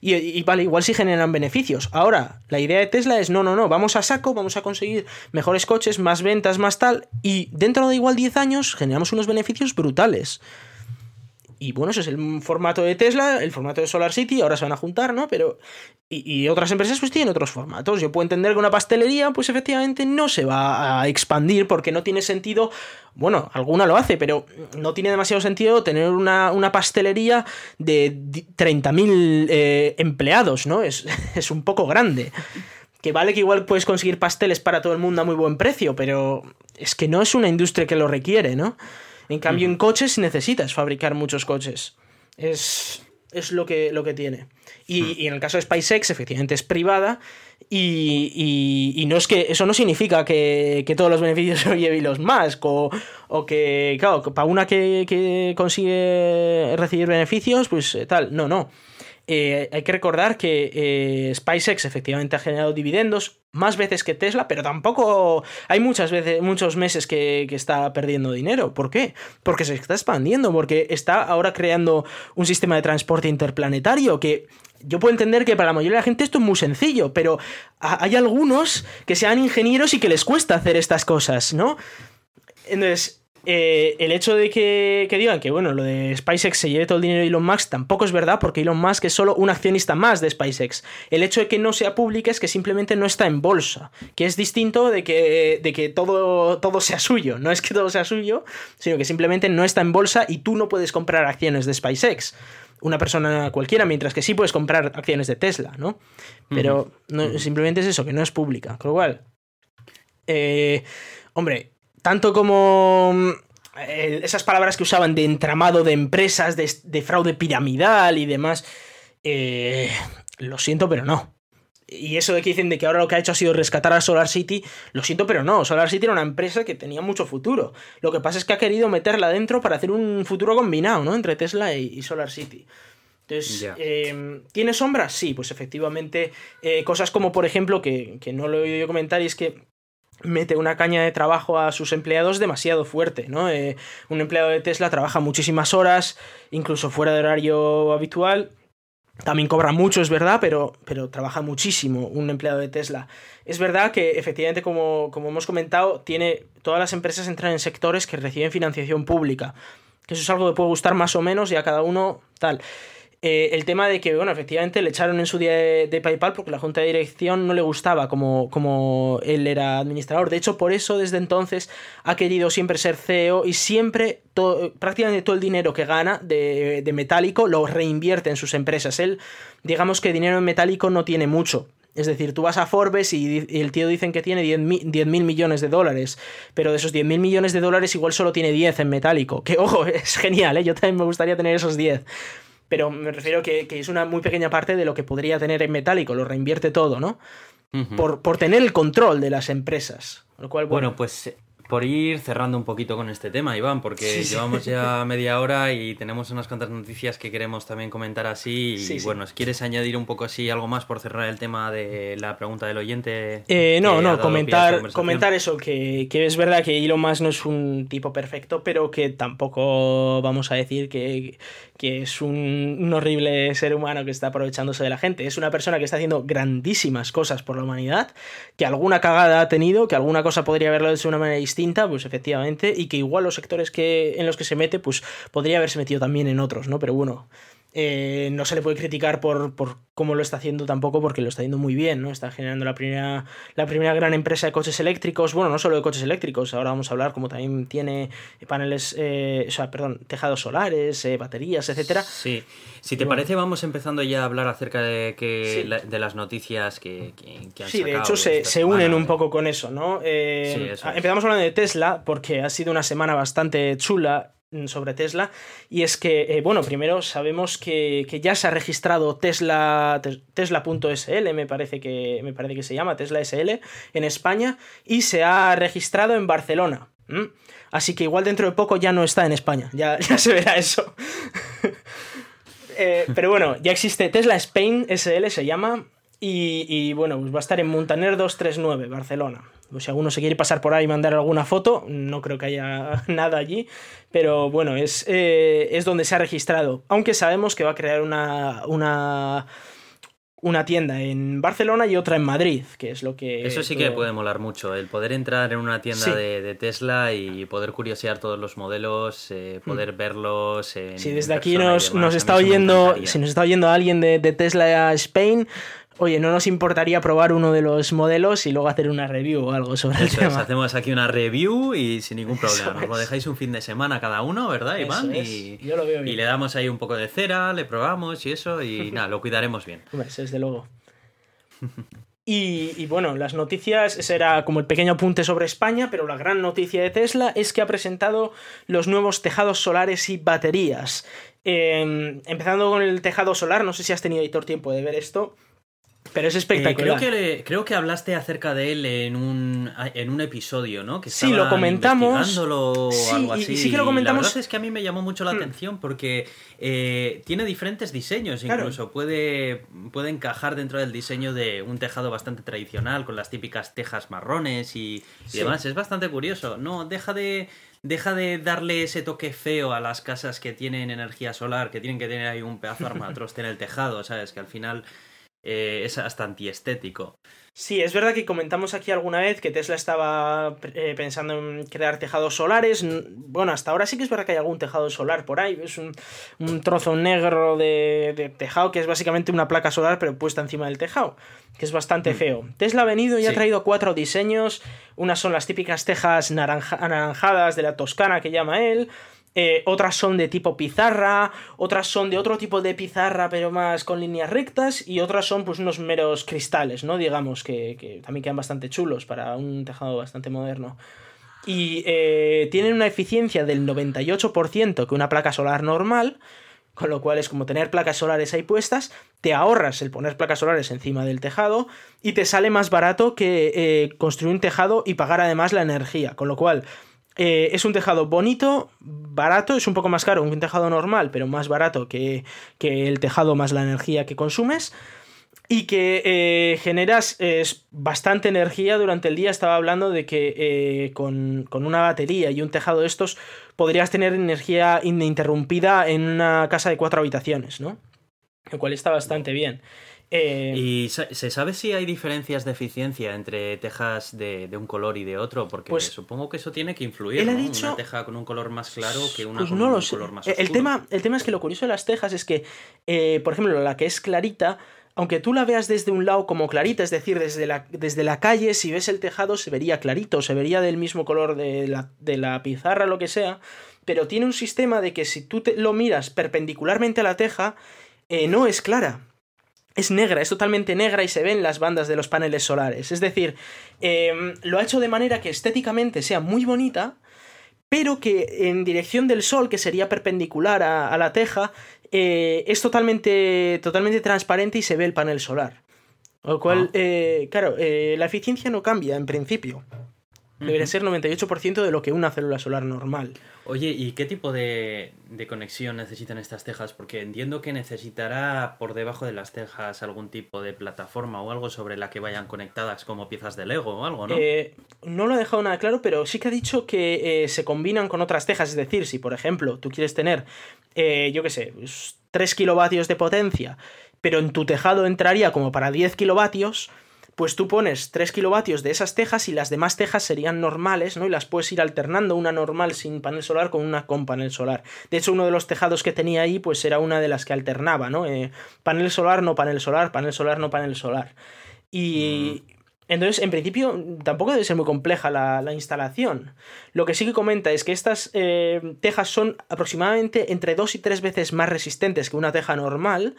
Y, vale, igual sí generan beneficios. Ahora, la idea de Tesla es, no, no, no, vamos a saco, vamos a conseguir mejores coches, más ventas, más tal. Y dentro de igual 10 años generamos unos beneficios brutales. Y bueno, ese es el formato de Tesla, el formato de Solar City, ahora se van a juntar, ¿no? Pero. Y, otras empresas pues tienen otros formatos. Yo puedo entender que una pastelería, pues efectivamente no se va a expandir porque no tiene sentido. Bueno, alguna lo hace, pero no tiene demasiado sentido tener una, pastelería de 30.000 eh, empleados, ¿no? Es, es un poco grande. Que vale que igual puedes conseguir pasteles para todo el mundo a muy buen precio, pero es que no es una industria que lo requiere, ¿no? En cambio, en coches necesitas fabricar muchos coches. Es, es lo, que, lo que tiene. Y, en el caso de SpaceX, efectivamente es privada. Y, no es que eso no significa que, todos los beneficios se lleve los Musk o, o que, claro, para una que, que, consigue recibir beneficios, pues eh, tal. No, no. Eh, hay que recordar que eh, SpaceX efectivamente ha generado dividendos más veces que Tesla, pero tampoco hay muchas veces, muchos meses que, está perdiendo dinero. ¿Por qué? Porque se está expandiendo, porque está ahora creando un sistema de transporte interplanetario que yo puedo entender que para la mayoría de la gente esto es muy sencillo, pero hay algunos que sean ingenieros y que les cuesta hacer estas cosas, ¿no? Entonces, eh, el hecho de que, digan que, bueno, lo de SpaceX se lleve todo el dinero de Elon Musk tampoco es verdad, porque Elon Musk es solo un accionista más de SpaceX. El hecho de que no sea pública es que simplemente no está en bolsa, que es distinto de que, de que todo, todo sea suyo. No es que todo sea suyo, sino que simplemente no está en bolsa y tú no puedes comprar acciones de SpaceX. Una persona cualquiera, mientras que sí puedes comprar acciones de Tesla, ¿no? Pero simplemente es eso, que no es pública. Con lo cual, eh, hombre, tanto como mm, esas palabras que usaban de entramado de empresas, de, fraude piramidal y demás, eh, lo siento, pero no. Y eso de que dicen de que ahora lo que ha hecho ha sido rescatar a Solar City, lo siento, pero no. Solar City era una empresa que tenía mucho futuro. Lo que pasa es que ha querido meterla dentro para hacer un futuro combinado, ¿no? Entre Tesla y, Solar City. Entonces, eh, ¿tiene sombras? Sí, pues efectivamente. Eh, cosas como, por ejemplo, que, que no lo he oído yo comentar, y es que mete una caña de trabajo a sus empleados demasiado fuerte, ¿no? Eh, un empleado de Tesla trabaja muchísimas horas, incluso fuera de horario habitual. También cobra mucho, es verdad, pero, pero trabaja muchísimo un empleado de Tesla. Es verdad que efectivamente, como, como hemos comentado, tiene, todas las empresas entran en sectores que reciben financiación pública. Que eso es algo que puede gustar más o menos y a cada uno tal. Eh, el tema de que, bueno, efectivamente le echaron en su día de, PayPal porque la junta de dirección no le gustaba como, como él era administrador. De hecho, por eso desde entonces ha querido siempre ser CEO y siempre, prácticamente todo el dinero que gana de, metálico lo reinvierte en sus empresas. Él, digamos que dinero en metálico no tiene mucho. Es decir, tú vas a Forbes y, el tío dicen que tiene 10 mil millones de dólares, pero de esos 10 mil millones de dólares igual solo tiene 10 en metálico. Que ojo, es genial, ¿eh? yo también me gustaría tener esos 10 pero me refiero que, que es una muy pequeña parte de lo que podría tener en metálico, lo reinvierte todo, ¿no? por, por, tener el control de las empresas. Lo cual, bueno, pues por ir cerrando un poquito con este tema, Iván, porque llevamos ya media hora y tenemos unas cuantas noticias que queremos también comentar así. Y bueno, ¿quieres añadir un poco así algo más por cerrar el tema de la pregunta del oyente? Eh, no, no, comentar, comentar eso, que, que, es verdad que Elon Musk no es un tipo perfecto, pero que tampoco vamos a decir que, que es un, horrible ser humano que está aprovechándose de la gente. Es una persona que está haciendo grandísimas cosas por la humanidad, que alguna cagada ha tenido, que alguna cosa podría haberlo hecho de una manera distinta, pues efectivamente, y que igual los sectores que, en los que se mete, pues podría haberse metido también en otros, ¿no? Pero bueno, eh, no se le puede criticar por, por, cómo lo está haciendo tampoco, porque lo está haciendo muy bien, ¿no? Está generando la primera, la primera gran empresa de coches eléctricos, bueno, no solo de coches eléctricos, ahora vamos a hablar como también tiene paneles, eh, o sea, perdón, tejados solares, eh, baterías, etcétera. Sí, si te parece vamos empezando ya a hablar acerca de, que, de las noticias que, que, han Sí, de hecho se, se unen un poco con eso, ¿no? empezamos hablando de Tesla, porque ha sido una semana bastante chula sobre Tesla y es que, eh, bueno, primero sabemos que, ya se ha registrado Tesla Tesla.sl, me parece que me parece que se llama Tesla SL en España y se ha registrado en Barcelona. Así que igual dentro de poco ya no está en España, ya, ya se verá eso. Eh, pero bueno, ya existe Tesla Spain SL se llama y, y bueno, pues va a estar en Montaner 239, Barcelona. Si alguno se quiere pasar por ahí y mandar alguna foto, no creo que haya nada allí, pero bueno, es, eh, es donde se ha registrado. Aunque sabemos que va a crear una, una, una tienda en Barcelona y otra en Madrid, que es lo que... Eso sí que puede molar mucho, el poder entrar en una tienda de, Tesla y poder curiosear todos los modelos, eh, poder mm. verlos. En sí, desde aquí nos, nos está oyendo, si nos está oyendo alguien de, de Tesla Spain, oye, no nos importaría probar uno de los modelos y luego hacer una review o algo sobre el tema. hacemos aquí una review y sin ningún problema. Nos lo dejáis un fin de semana cada uno, ¿verdad, Iván? Y, Yo lo veo bien. y le damos ahí un poco de cera, le probamos y eso, y nada, lo cuidaremos bien. Hombre, desde luego. Y, y, bueno, las noticias, ese era como el pequeño apunte sobre España, pero la gran noticia de Tesla es que ha presentado los nuevos tejados solares y baterías. Em, empezando con el tejado solar, no sé si has tenido editor tiempo de ver esto. Pero es espectacular. creo, que, creo que hablaste acerca de él en un, en un episodio, ¿no? Que sí, lo comentamos. o algo así. sí que lo comentamos. La verdad es que a mí me llamó mucho la hmm. atención porque eh, tiene diferentes diseños, incluso puede, puede encajar dentro del diseño de un tejado bastante tradicional, con las típicas tejas marrones y, demás. Es bastante curioso. No, deja de deja de darle ese toque feo a las casas que tienen energía solar, que tienen que tener ahí un pedazo armatroste en el tejado, ¿sabes? Que al final eh, es hasta antiestético. Sí, es verdad que comentamos aquí alguna vez que Tesla estaba eh, pensando en crear tejados solares. Bueno, hasta ahora sí que es verdad que hay algún tejado solar por ahí. Es un, trozo negro de, tejado que es básicamente una placa solar pero puesta encima del tejado, que es bastante mm. feo. Tesla ha venido y ha traído cuatro diseños. Unas son las típicas tejas anaranjadas de la Toscana que llama él. Eh, otras son de tipo pizarra, otras son de otro tipo de pizarra pero más con líneas rectas y otras son pues unos meros cristales, ¿no? Digamos que, también quedan bastante chulos para un tejado bastante moderno. Y eh, tienen una eficiencia del 98% que una placa solar normal, con lo cual es como tener placas solares ahí puestas, te ahorras el poner placas solares encima del tejado y te sale más barato que eh, construir un tejado y pagar además la energía, con lo cual eh, es un tejado bonito, barato, es un poco más caro que un tejado normal, pero más barato que, el tejado más la energía que consumes. Y que eh, generas bastante energía durante el día. Estaba hablando de que eh, con, con, una batería y un tejado de estos podrías tener energía ininterrumpida en una casa de cuatro habitaciones, ¿no? Lo cual está bastante bien. Eh, ¿Y se sabe si hay diferencias de eficiencia entre tejas de, un color y de otro? Porque pues supongo que eso tiene que influir. ¿no? Una teja con un color más claro que una pues con un color más oscuro. El tema, el tema es que lo curioso de las tejas es que, eh, por ejemplo, la que es clarita, aunque tú la veas desde un lado como clarita, es decir, desde la, desde la calle, si ves el tejado se vería clarito, se vería del mismo color de la, de la pizarra, lo que sea, pero tiene un sistema de que si tú te lo miras perpendicularmente a la teja, eh, no es clara es negra, es totalmente negra y se ven las bandas de los paneles solares. Es decir, em, lo ha hecho de manera que estéticamente sea muy bonita, pero que en dirección del sol, que sería perpendicular a, la teja, eh, es totalmente, totalmente transparente y se ve el panel solar. Lo cual, Ah. eh, claro, eh, la eficiencia no cambia en principio. Debería ser 98% de lo que una célula solar normal. Oye, ¿y qué tipo de, de conexión necesitan estas tejas? Porque entiendo que necesitará por debajo de las tejas algún tipo de plataforma o algo sobre la que vayan conectadas como piezas de Lego o algo, ¿no? Eh, no lo ha dejado nada claro, pero sí que ha dicho que eh, se combinan con otras tejas. Es decir, si por ejemplo tú quieres tener, eh, yo qué sé, 3 kilovatios de potencia, pero en tu tejado entraría como para 10 kilovatios, pues tú pones 3 kilovatios de esas tejas y las demás tejas serían normales, ¿no? Y las puedes ir alternando, una normal sin panel solar con una con panel solar. De hecho, uno de los tejados que tenía ahí, pues era una de las que alternaba, ¿no? Eh, panel solar, no panel solar, panel solar, no panel solar. Y... Entonces, en principio, tampoco debe ser muy compleja la, la instalación. Lo que sí que comenta es que estas eh, tejas son aproximadamente entre dos y tres veces más resistentes que una teja normal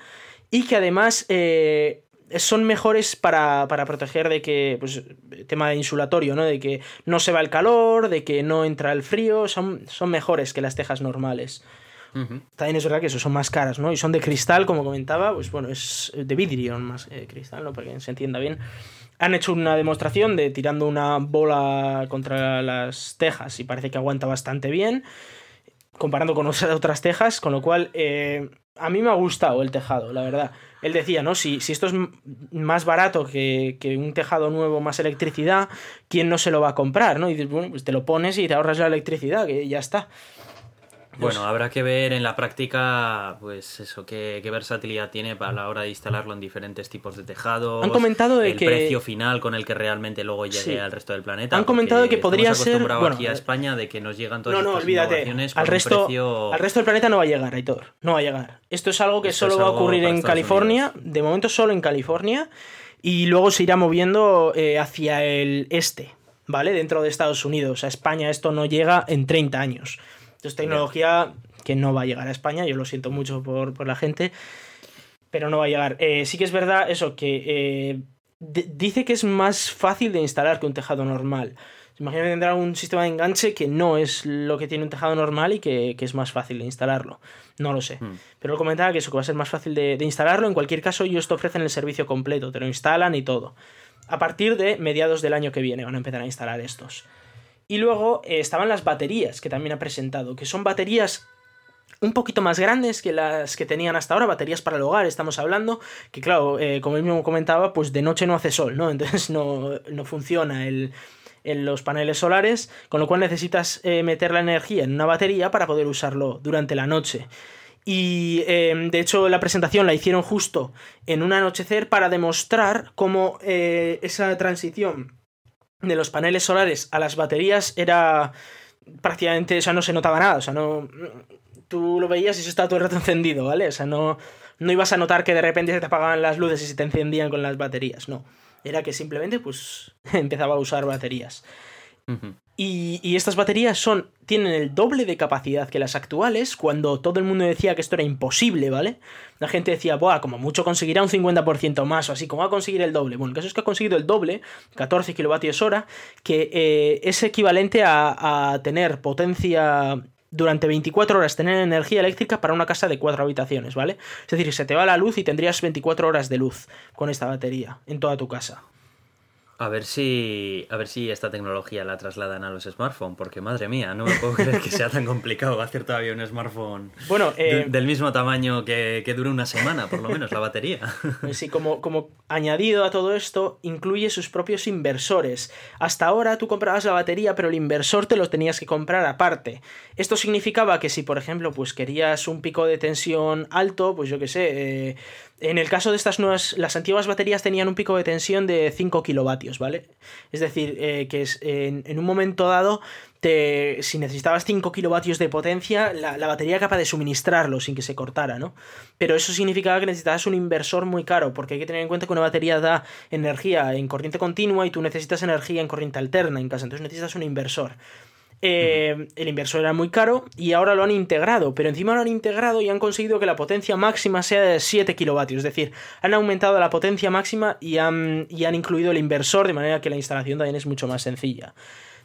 y que además eh, son mejores para, para, proteger de que, pues, tema de insulatorio, ¿no? De que no se va el calor, de que no entra el frío, son, son mejores que las tejas normales. Uh -huh. También es verdad que eso son más caras, ¿no? Y son de cristal, como comentaba, pues bueno, es de vidrio más eh, cristal, ¿no? Para que se entienda bien. Han hecho una demostración de tirando una bola contra las tejas y parece que aguanta bastante bien, comparando con otras tejas, con lo cual eh, a mí me ha gustado el tejado, la verdad. Él decía, ¿no? Si, si esto es más barato que, que, un tejado nuevo más electricidad, ¿quién no se lo va a comprar, no? Y dices, bueno, pues te lo pones y te ahorras la electricidad, que ya está. Bueno, habrá que ver en la práctica, pues eso, qué, qué, versatilidad tiene para la hora de instalarlo en diferentes tipos de tejados. Han comentado de el que... precio final con el que realmente luego llegue Sí. al resto del planeta. Han comentado que podría ser- bueno, aquí a eh, España de que nos llegan todas No, no, estas olvídate. Al resto, precio... al resto del planeta no va a llegar, Aitor. No va a llegar. Esto es algo que Esto solo va a ocurrir en California. De momento solo en California. Y luego se irá moviendo eh, hacia el este, ¿vale? Dentro de Estados Unidos. A España esto no llega en 30 años. Entonces, tecnología que no va a llegar a España. Yo lo siento mucho por, por la gente. Pero no va a llegar. Eh, sí que es verdad eso, que eh, dice que es más fácil de instalar que un tejado normal. Imagino que tendrá un sistema de enganche que no es lo que tiene un tejado normal y que, que es más fácil de instalarlo. No lo sé. Hmm. Pero él comentaba que eso que va a ser más fácil de, de instalarlo. En cualquier caso, ellos te ofrecen el servicio completo, te lo instalan y todo. A partir de mediados del año que viene van a empezar a instalar estos. Y luego eh, estaban las baterías que también ha presentado, que son baterías un poquito más grandes que las que tenían hasta ahora, baterías para el hogar, estamos hablando, que claro, eh, como él mismo comentaba, pues de noche no hace sol, ¿no? Entonces no, no funciona el, en los paneles solares, con lo cual necesitas eh, meter la energía en una batería para poder usarlo durante la noche. Y eh, de hecho la presentación la hicieron justo en un anochecer para demostrar cómo esa transición de los paneles solares a las baterías era prácticamente, o sea, no se notaba nada, o sea, no... Tú lo veías y se estaba todo el rato encendido, ¿vale? O sea, no, no ibas a notar que de repente se te apagaban las luces y se te encendían con las baterías, no. Era que simplemente, pues, empezaba a usar baterías. Y, estas baterías son, tienen el doble de capacidad que las actuales, cuando todo el mundo decía que esto era imposible, ¿vale? La gente decía, Buah, como mucho conseguirá un 50% más o así, ¿cómo va a conseguir el doble? Bueno, el caso es que ha conseguido el doble, 14 kilovatios hora, que eh, es equivalente a, a tener potencia durante 24 horas tener energía eléctrica para una casa de cuatro habitaciones, ¿vale? Es decir, se te va la luz y tendrías 24 horas de luz con esta batería en toda tu casa. A ver si a ver si esta tecnología la trasladan a los smartphones, porque madre mía, no me puedo creer que sea tan complicado hacer todavía un smartphone Bueno, de- eh, del mismo tamaño que, que dure una semana, por lo menos, la batería. Sí, como, como añadido a todo esto, incluye sus propios inversores. Hasta ahora tú comprabas la batería, pero el inversor te lo tenías que comprar aparte. Esto significaba que si, por ejemplo, pues querías un pico de tensión alto, pues yo qué sé, eh, en el caso de estas nuevas, las antiguas baterías tenían un pico de tensión de 5 kilovatios, ¿vale? Es decir, eh, que es, en, un momento dado, te, si necesitabas 5 kilovatios de potencia, la, la batería era capaz de suministrarlo sin que se cortara, ¿no? Pero eso significaba que necesitabas un inversor muy caro, porque hay que tener en cuenta que una batería da energía en corriente continua y tú necesitas energía en corriente alterna en casa, entonces necesitas un inversor. Eh, el inversor era muy caro y ahora lo han integrado, pero encima lo han integrado y han conseguido que la potencia máxima sea de 7 kilovatios, es decir, han aumentado la potencia máxima y han, incluido el inversor de manera que la instalación también es mucho más sencilla.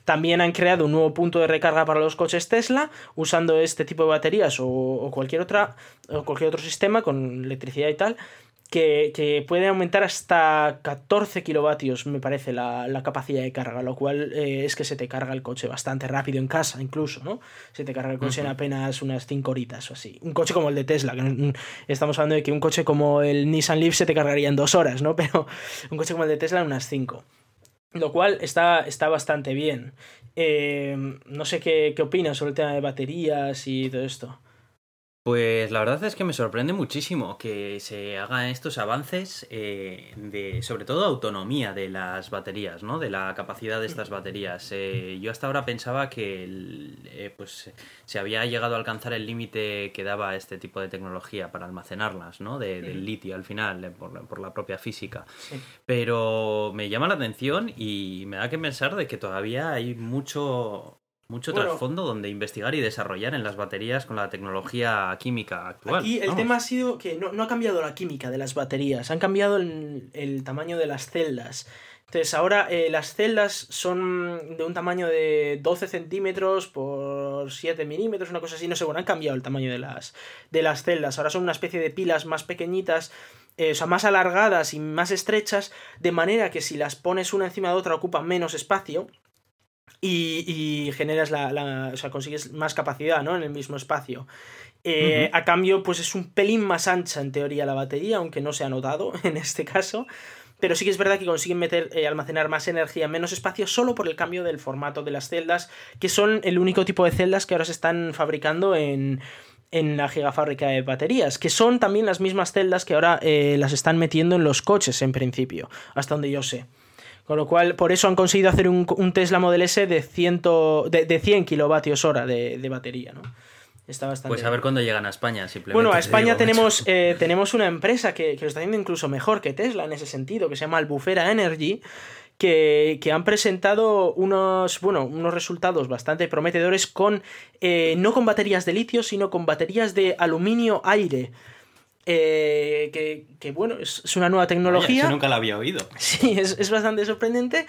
También han creado un nuevo punto de recarga para los coches Tesla, usando este tipo de baterías o, cualquier otra o cualquier otro sistema con electricidad y tal que, puede aumentar hasta 14 kilovatios, me parece, la, capacidad de carga, lo cual eh, es que se te carga el coche bastante rápido en casa, incluso, ¿no? Se te carga el coche en apenas unas 5 horitas o así. Un coche como el de Tesla, que estamos hablando de que un coche como el Nissan Leaf se te cargaría en 2 horas, ¿no? Pero un coche como el de Tesla en unas 5. Lo cual está, está bastante bien. Eh, no sé qué, qué opinas sobre el tema de baterías y todo esto. Pues la verdad es que me sorprende muchísimo que se hagan estos avances eh, de, sobre todo, autonomía de las baterías, ¿no? De la capacidad de estas baterías. Eh, yo hasta ahora pensaba que, eh, pues, se había llegado a alcanzar el límite que daba este tipo de tecnología para almacenarlas, ¿no? De, del litio al final, por, por, la propia física. Pero me llama la atención y me da que pensar de que todavía hay mucho mucho trasfondo donde investigar y desarrollar en las baterías con la tecnología química actual. Aquí el tema ha sido que no, ha cambiado la química de las baterías, han cambiado el, tamaño de las celdas. Entonces ahora eh, las celdas son de un tamaño de 12 centímetros por 7 milímetros, una cosa así, no sé, bueno, han cambiado el tamaño de las, de las celdas. Ahora son una especie de pilas más pequeñitas, eh, o sea, más alargadas y más estrechas, de manera que si las pones una encima de otra ocupan menos espacio y, generas la, o sea, consigues más capacidad, ¿no? En el mismo espacio. Eh, a cambio, pues es un pelín más ancha en teoría la batería, aunque no se ha notado en este caso. Pero sí que es verdad que consiguen meter, eh, almacenar más energía en menos espacio solo por el cambio del formato de las celdas, que son el único tipo de celdas que ahora se están fabricando en, en la gigafábrica de baterías, que son también las mismas celdas que ahora eh, las están metiendo en los coches en principio, hasta donde yo sé. Con lo cual, por eso han conseguido hacer un, Tesla Model S de, de, de 100 kilovatios hora de, batería, ¿no? Está bastante pues a ver cuándo llegan a España, simplemente. Bueno, a España tenemos, eh, tenemos una empresa que, lo está haciendo incluso mejor que Tesla en ese sentido, que se llama Albufera Energy, que, han presentado unos, bueno, unos resultados bastante prometedores con, eh, no con baterías de litio, sino con baterías de aluminio-aire. Eh, que, bueno, es, una nueva tecnología. nunca la había oído. Sí, es, bastante sorprendente.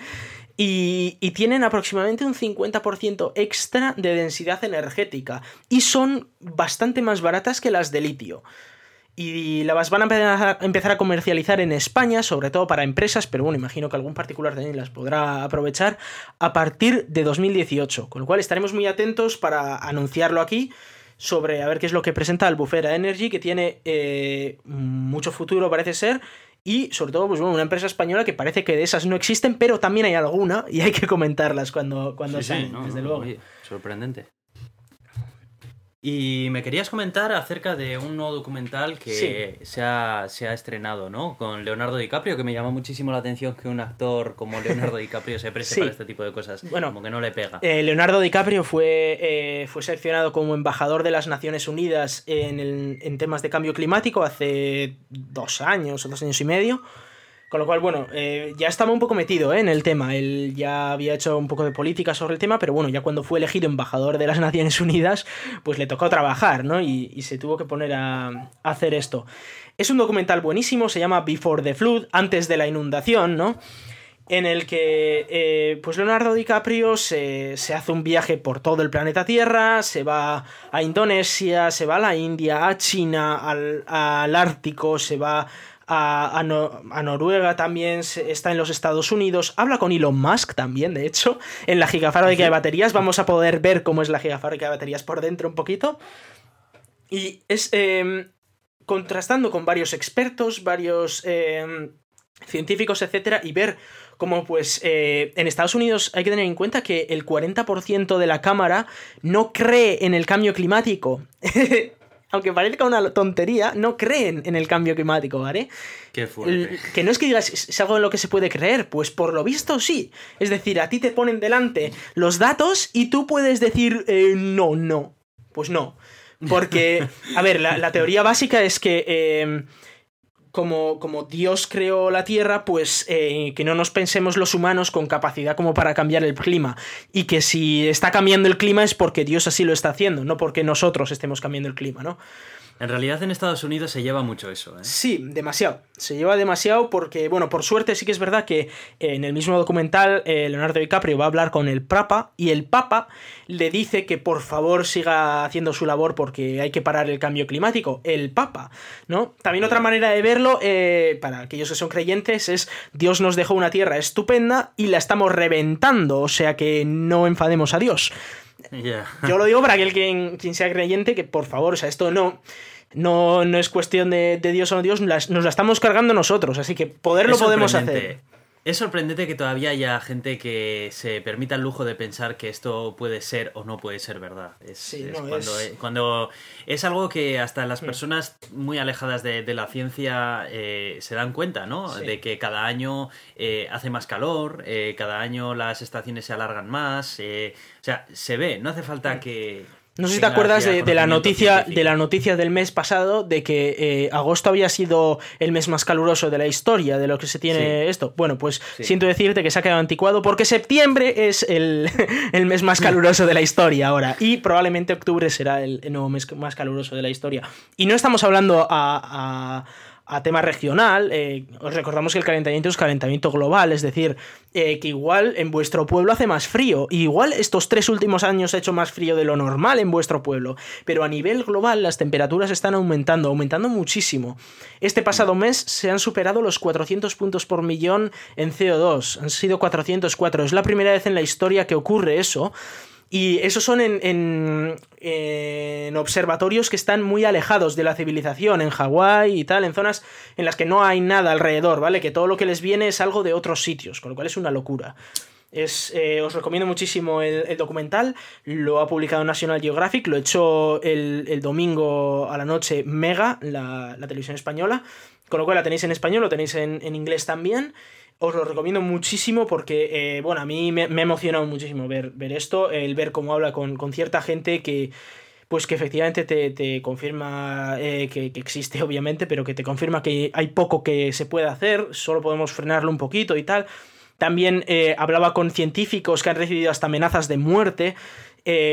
Y, tienen aproximadamente un 50% extra de densidad energética. Y son bastante más baratas que las de litio. Y las van a empezar a comercializar en España, sobre todo para empresas, pero bueno, imagino que algún particular también las podrá aprovechar a partir de 2018. Con lo cual estaremos muy atentos para anunciarlo aquí sobre a ver qué es lo que presenta Albufera Energy, que tiene eh, mucho futuro, parece ser. Y sobre todo, pues bueno, una empresa española que parece que de esas no existen, pero también hay alguna y hay que comentarlas cuando, cuando salen, desde luego. sorprendente. Y me querías comentar acerca de un nuevo documental que se, ha, se, ha, estrenado, ¿no? Con Leonardo DiCaprio, que me llama muchísimo la atención que un actor como Leonardo DiCaprio se preste para este tipo de cosas. Bueno, como que no le pega. Eh, Leonardo DiCaprio fue, eh, fue seleccionado como embajador de las Naciones Unidas en, en temas de cambio climático hace dos años o dos años y medio. Con lo cual, bueno, eh, ya estaba un poco metido ¿eh? en el tema. Él ya había hecho un poco de política sobre el tema, pero bueno, ya cuando fue elegido embajador de las Naciones Unidas, pues le tocó trabajar, ¿no? Y, se tuvo que poner a, hacer esto. Es un documental buenísimo, se llama Before the Flood, antes de la inundación, ¿no? En el que, eh, pues Leonardo DiCaprio se, hace un viaje por todo el planeta Tierra, se va a Indonesia, se va a la India, a China, al, al Ártico, se va a, Noruega también, está en los Estados Unidos, habla con Elon Musk también, de hecho, en la gigafábrica de baterías, vamos a poder ver cómo es la gigafábrica de baterías por dentro un poquito. Y es em, contrastando con varios expertos, varios em, científicos, etcétera, y ver cómo, pues, eh, en Estados Unidos hay que tener en cuenta que el 40% de la Cámara no cree en el cambio climático. aunque parezca una tontería, no creen en el cambio climático, ¿vale? Qué fuerte. Que no es que digas, es algo en lo que se puede creer, pues por lo visto sí. Es decir, a ti te ponen delante los datos y tú puedes decir, eh, no, no. Pues no. Porque, a ver, la, teoría básica es que... Eh, como, Dios creó la Tierra, pues eh, que no nos pensemos los humanos con capacidad como para cambiar el clima. Y que si está cambiando el clima es porque Dios así lo está haciendo, no porque nosotros estemos cambiando el clima, ¿no? En realidad en Estados Unidos se lleva mucho eso. ¿eh? Sí, demasiado. Se lleva demasiado porque, bueno, por suerte sí que es verdad que en el mismo documental eh, Leonardo DiCaprio va a hablar con el Papa y el Papa le dice que por favor siga haciendo su labor porque hay que parar el cambio climático. El Papa, ¿no? También otra manera de verlo, eh, para aquellos que son creyentes, es Dios nos dejó una tierra estupenda y la estamos reventando, o sea que no enfademos a Dios. Yo lo digo para aquel quien, quien sea creyente que por favor, o sea, esto no no, no es cuestión de, Dios o no Dios, nos la estamos cargando nosotros, así que poder lo podemos hacer. Es sorprendente que todavía haya gente que se permita el lujo de pensar que esto puede ser o no puede ser verdad. Es, cuando, es... algo que hasta las mm. personas muy alejadas de, la ciencia eh, se dan cuenta, ¿no? De que cada año eh, hace más calor, eh, cada año las estaciones se alargan más. o sea, se ve, no hace falta mm. que, no sé si te acuerdas de, la noticia de la noticia del mes pasado de que eh, agosto había sido el mes más caluroso de la historia de lo que se tiene esto. Bueno, pues siento decirte que se ha quedado anticuado porque septiembre es el, mes más caluroso de la historia ahora y probablemente octubre será el, nuevo mes más caluroso de la historia. Y no estamos hablando a a tema regional, eh, os recordamos que el calentamiento es calentamiento global, es decir, eh, que igual en vuestro pueblo hace más frío, y igual estos tres últimos años ha hecho más frío de lo normal en vuestro pueblo, pero a nivel global las temperaturas están aumentando, aumentando muchísimo. Este pasado mes se han superado los 400 puntos por millón en CO2, han sido 404, es la primera vez en la historia que ocurre eso. Y esos son en, en, observatorios que están muy alejados de la civilización, en Hawái y tal, en zonas en las que no hay nada alrededor, ¿vale? Que todo lo que les viene es algo de otros sitios, con lo cual es una locura. Es, eh, os recomiendo muchísimo el, documental, lo ha publicado National Geographic, lo he hecho el, domingo a la noche Mega, la, televisión española, con lo cual la tenéis en español, lo tenéis en, en inglés también. Os lo recomiendo muchísimo porque, eh, bueno, a mí me, ha emocionado muchísimo ver, ver esto, el ver cómo habla con, cierta gente que, pues que efectivamente te, confirma eh, que, existe, obviamente, pero que te confirma que hay poco que se puede hacer, solo podemos frenarlo un poquito y tal. También eh, hablaba con científicos que han recibido hasta amenazas de muerte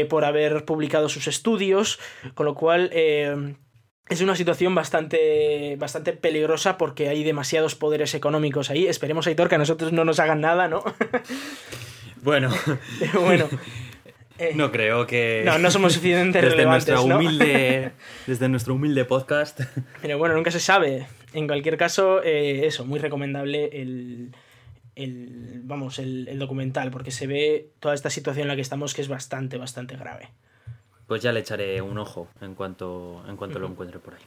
por haber publicado sus estudios, con lo cual es una situación bastante, bastante peligrosa porque hay demasiados poderes económicos ahí. Esperemos, Aitor, que a nosotros no nos hagan nada, ¿no? Bueno. bueno. Eh, no creo que. No, no somos suficientemente desde relevantes, humilde, Desde nuestro humilde podcast. Pero bueno, nunca se sabe. En cualquier caso, eh, eso, muy recomendable el. el vamos, el, el documental, porque se ve toda esta situación en la que estamos que es bastante, bastante grave. Pues ya le echaré un ojo en cuanto, en cuanto lo encuentre por ahí.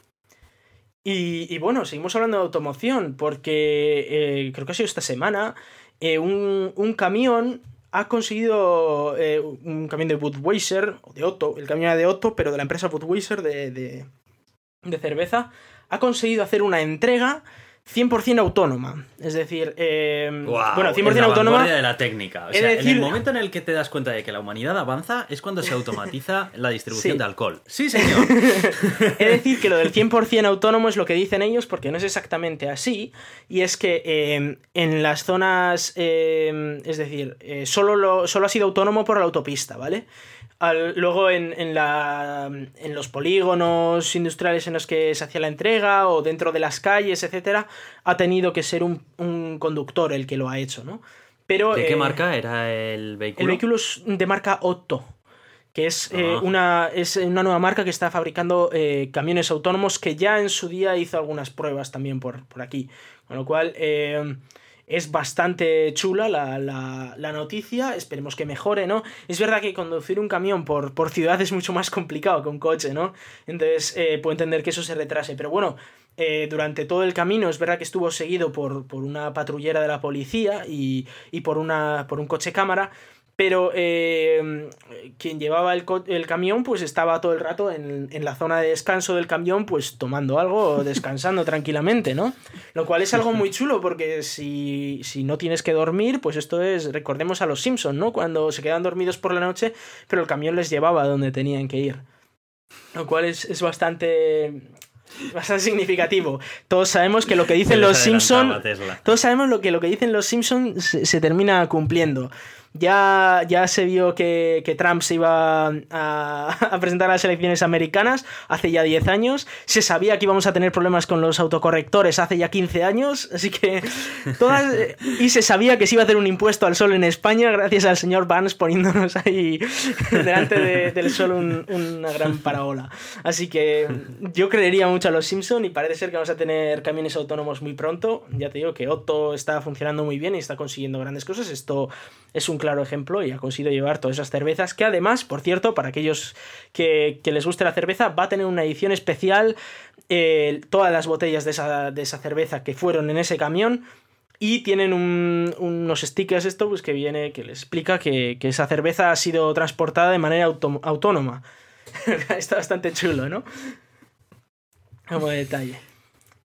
Y, bueno, seguimos hablando de automoción, porque eh, creo que ha sido esta semana, eh, un, camión ha conseguido, eh, un camión de Budweiser, o de Otto, el camión de Otto, pero de la empresa Budweiser de, de, de cerveza, ha conseguido hacer una entrega 100% autónoma. Es decir, eh, bueno, 100% autónoma. de la técnica. en el momento en el que te das cuenta de que la humanidad avanza es cuando se automatiza la distribución de alcohol. Sí, señor. es decir, que lo del 100% autónomo es lo que dicen ellos porque no es exactamente así. Y es que eh, en las zonas. Eh, es decir, solo, lo, solo ha sido autónomo por la autopista, ¿vale? Luego en, en, la, en los polígonos industriales en los que se hacía la entrega o dentro de las calles, etcétera, ha tenido que ser un, un conductor el que lo ha hecho, ¿no? Pero, ¿De qué eh, marca era el vehículo? El vehículo es de marca Otto, que es, eh, ah. una, es una nueva marca que está fabricando eh, camiones autónomos que ya en su día hizo algunas pruebas también por, por aquí. Con lo cual, es bastante chula la, noticia, esperemos que mejore, ¿no? Es verdad que conducir un camión por, por ciudad es mucho más complicado que un coche, ¿no? Entonces eh, puedo entender que eso se retrase, pero bueno, eh, durante todo el camino es verdad que estuvo seguido por, una patrullera de la policía y, y por, una, por un coche cámara, pero eh, quien llevaba el, el, camión pues estaba todo el rato en, en, la zona de descanso del camión pues tomando algo o descansando tranquilamente, ¿no? Lo cual es algo muy chulo porque si, si, no tienes que dormir pues esto es, recordemos a los Simpsons, ¿no? Cuando se quedan dormidos por la noche pero el camión les llevaba a donde tenían que ir. Lo cual es, es bastante bastante significativo. Todos sabemos que lo que dicen los Simpsons. Todos sabemos lo que lo que dicen los Simpsons se, se termina cumpliendo. Ya, ya se vio que, que Trump se iba a, a, presentar a las elecciones americanas hace ya 10 años. Se sabía que íbamos a tener problemas con los autocorrectores hace ya 15 años. Así que todas. Y se sabía que se iba a hacer un impuesto al sol en España gracias al señor Vance poniéndonos ahí delante del sol una gran parabola. Así que yo creería mucho a los Simpson y parece ser que vamos a tener camiones autónomos muy pronto. Ya te digo que Otto está funcionando muy bien y está consiguiendo grandes cosas. Esto es un claro ejemplo y ha conseguido llevar todas esas cervezas que además, por cierto, para aquellos que, les guste la cerveza, va a tener una edición especial. Eh, todas las botellas de esa, de esa cerveza que fueron en ese camión y tienen unos stickers esto pues que viene que les explica que, esa cerveza ha sido transportada de manera autónoma está bastante chulo no como detalle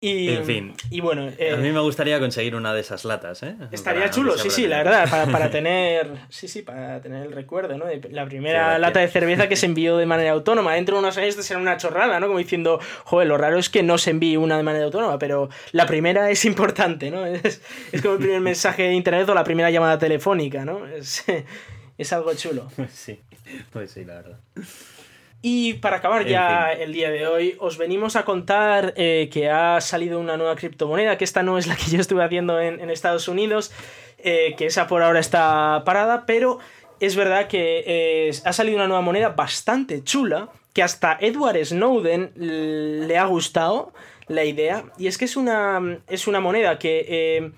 y, en fin. Y bueno. a mí me gustaría conseguir una de esas latas, ¿eh? Estaría chulo, sí, sí, la verdad, para, tener. Sí, sí, para tener el recuerdo, ¿no? La primera lata de cerveza que se envió de manera autónoma. Dentro de unos años será una chorrada, ¿no? Como diciendo, joder, lo raro es que no se envíe una de manera autónoma, pero la primera es importante, ¿no? Es, como el primer mensaje de internet o la primera llamada telefónica, ¿no? Es, es algo chulo. Sí, pues sí, la verdad. Y para acabar ya el día de hoy, os venimos a contar eh, que ha salido una nueva criptomoneda, que esta no es la que yo estuve haciendo en, Estados Unidos, eh, que esa por ahora está parada, pero es verdad que eh, ha salido una nueva moneda bastante chula, que hasta Edward Snowden le ha gustado la idea, y es que es una, es una moneda que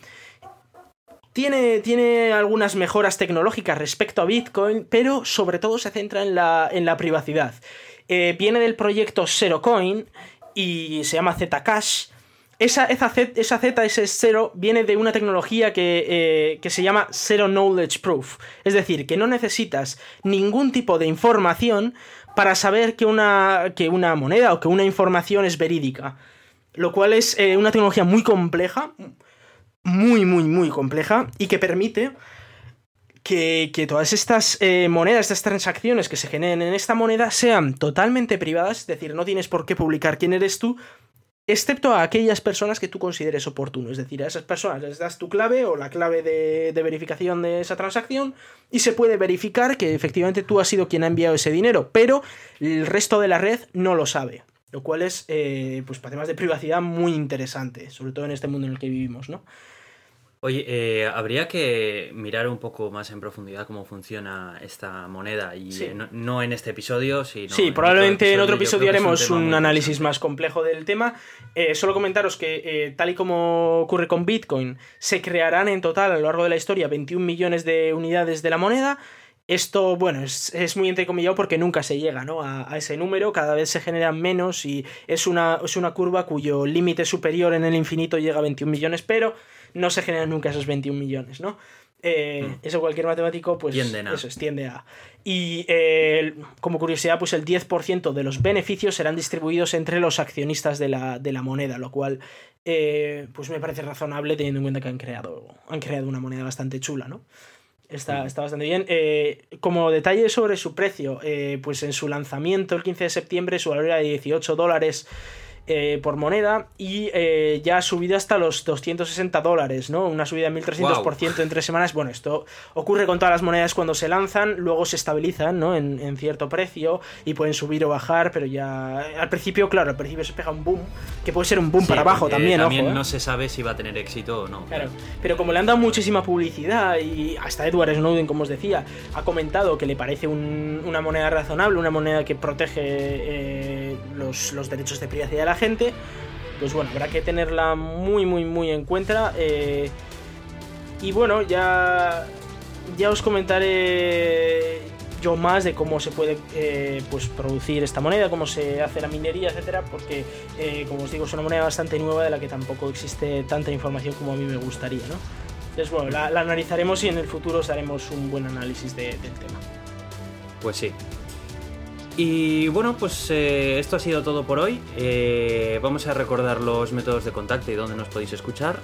tiene, tiene, algunas mejoras tecnológicas respecto a Bitcoin, pero sobre todo se centra en la, en la privacidad. Eh, viene del proyecto ZeroCoin y se llama Zcash. Esa, esa, esa Z, ese cero, viene de una tecnología que, eh, que, se llama Zero Knowledge Proof. Es decir, que no necesitas ningún tipo de información para saber que una, que una moneda o que una información es verídica. Lo cual es eh, una tecnología muy compleja, muy, muy, muy compleja y que permite que, todas estas eh, monedas, estas transacciones que se generen en esta moneda sean totalmente privadas, es decir, no tienes por qué publicar quién eres tú, excepto a aquellas personas que tú consideres oportuno. Es decir, a esas personas les das tu clave o la clave de, de, verificación de esa transacción y se puede verificar que efectivamente tú has sido quien ha enviado ese dinero, pero el resto de la red no lo sabe. Lo cual es, eh, pues, para temas de privacidad muy interesante, sobre todo en este mundo en el que vivimos, ¿no? Oye, eh, habría que mirar un poco más en profundidad cómo funciona esta moneda y no, en este episodio, sino sí, probablemente en otro episodio haremos un, análisis más complejo del tema. Eh, solo comentaros que eh, tal y como ocurre con Bitcoin, se crearán en total a lo largo de la historia 21 millones de unidades de la moneda. Esto, bueno, es, muy entrecomillado porque nunca se llega ¿no? a, a, ese número, cada vez se generan menos y es una, es una curva cuyo límite superior en el infinito llega a 21 millones, pero no se generan nunca esos 21 millones, ¿no? Eh, mm. Eso cualquier matemático, pues eso extiende a. Y eh, como curiosidad, pues el 10% de los beneficios serán distribuidos entre los accionistas de la, moneda, lo cual eh, pues me parece razonable teniendo en cuenta que han creado, han creado una moneda bastante chula, ¿no? Está, mm. está bastante bien. como detalle sobre su precio, pues en su lanzamiento el 15 de septiembre su valor era de 18 dólares eh, por moneda y eh, ya ha subido hasta los 260 dólares, ¿no? Una subida de 1300% en tres semanas. Bueno, esto ocurre con todas las monedas cuando se lanzan, luego se estabilizan, ¿no? En, cierto precio y pueden subir o bajar, pero ya al principio, claro, al principio se pega un boom, que puede ser un boom para abajo también, También ¿eh? no se sabe si va a tener éxito o no. Claro, pero como le han dado muchísima publicidad y hasta Edward Snowden, como os decía, ha comentado que le parece una moneda razonable, una moneda que protege los, los derechos de privacidad de la gente, pues bueno, habrá que tenerla muy, muy, muy en cuenta. Eh, y bueno, ya, ya os comentaré yo más de cómo se puede eh, pues producir esta moneda, cómo se hace la minería, etcétera, porque eh, como os digo, es una moneda bastante nueva de la que tampoco existe tanta información como a mí me gustaría, ¿no? Entonces, bueno, la, analizaremos y en el futuro os daremos un buen análisis del tema. Pues sí, y bueno, pues eh, esto ha sido todo por hoy. Eh, vamos a recordar los métodos de contacto y dónde nos podéis escuchar.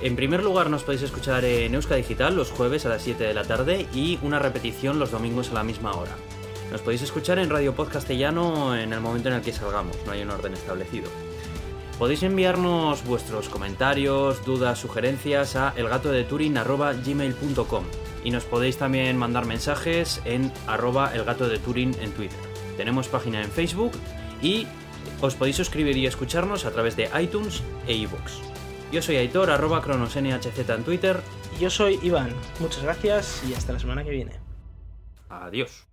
En primer lugar, nos podéis escuchar en Euska Digital los jueves a las 7 de la tarde y una repetición los domingos a la misma hora. Nos podéis escuchar en Radio Pod Castellano en el momento en el que salgamos, no hay un orden establecido. Podéis enviarnos vuestros comentarios, dudas, sugerencias a elgatodeturing.gmail.com y nos podéis también mandar mensajes en arroba en Twitter. Tenemos página en Facebook y os podéis suscribir y escucharnos a través de iTunes e iVoox. Yo soy Aitor, arroba cronosnhz en Twitter. Yo soy Iván. Muchas gracias y hasta la semana que viene. Adiós.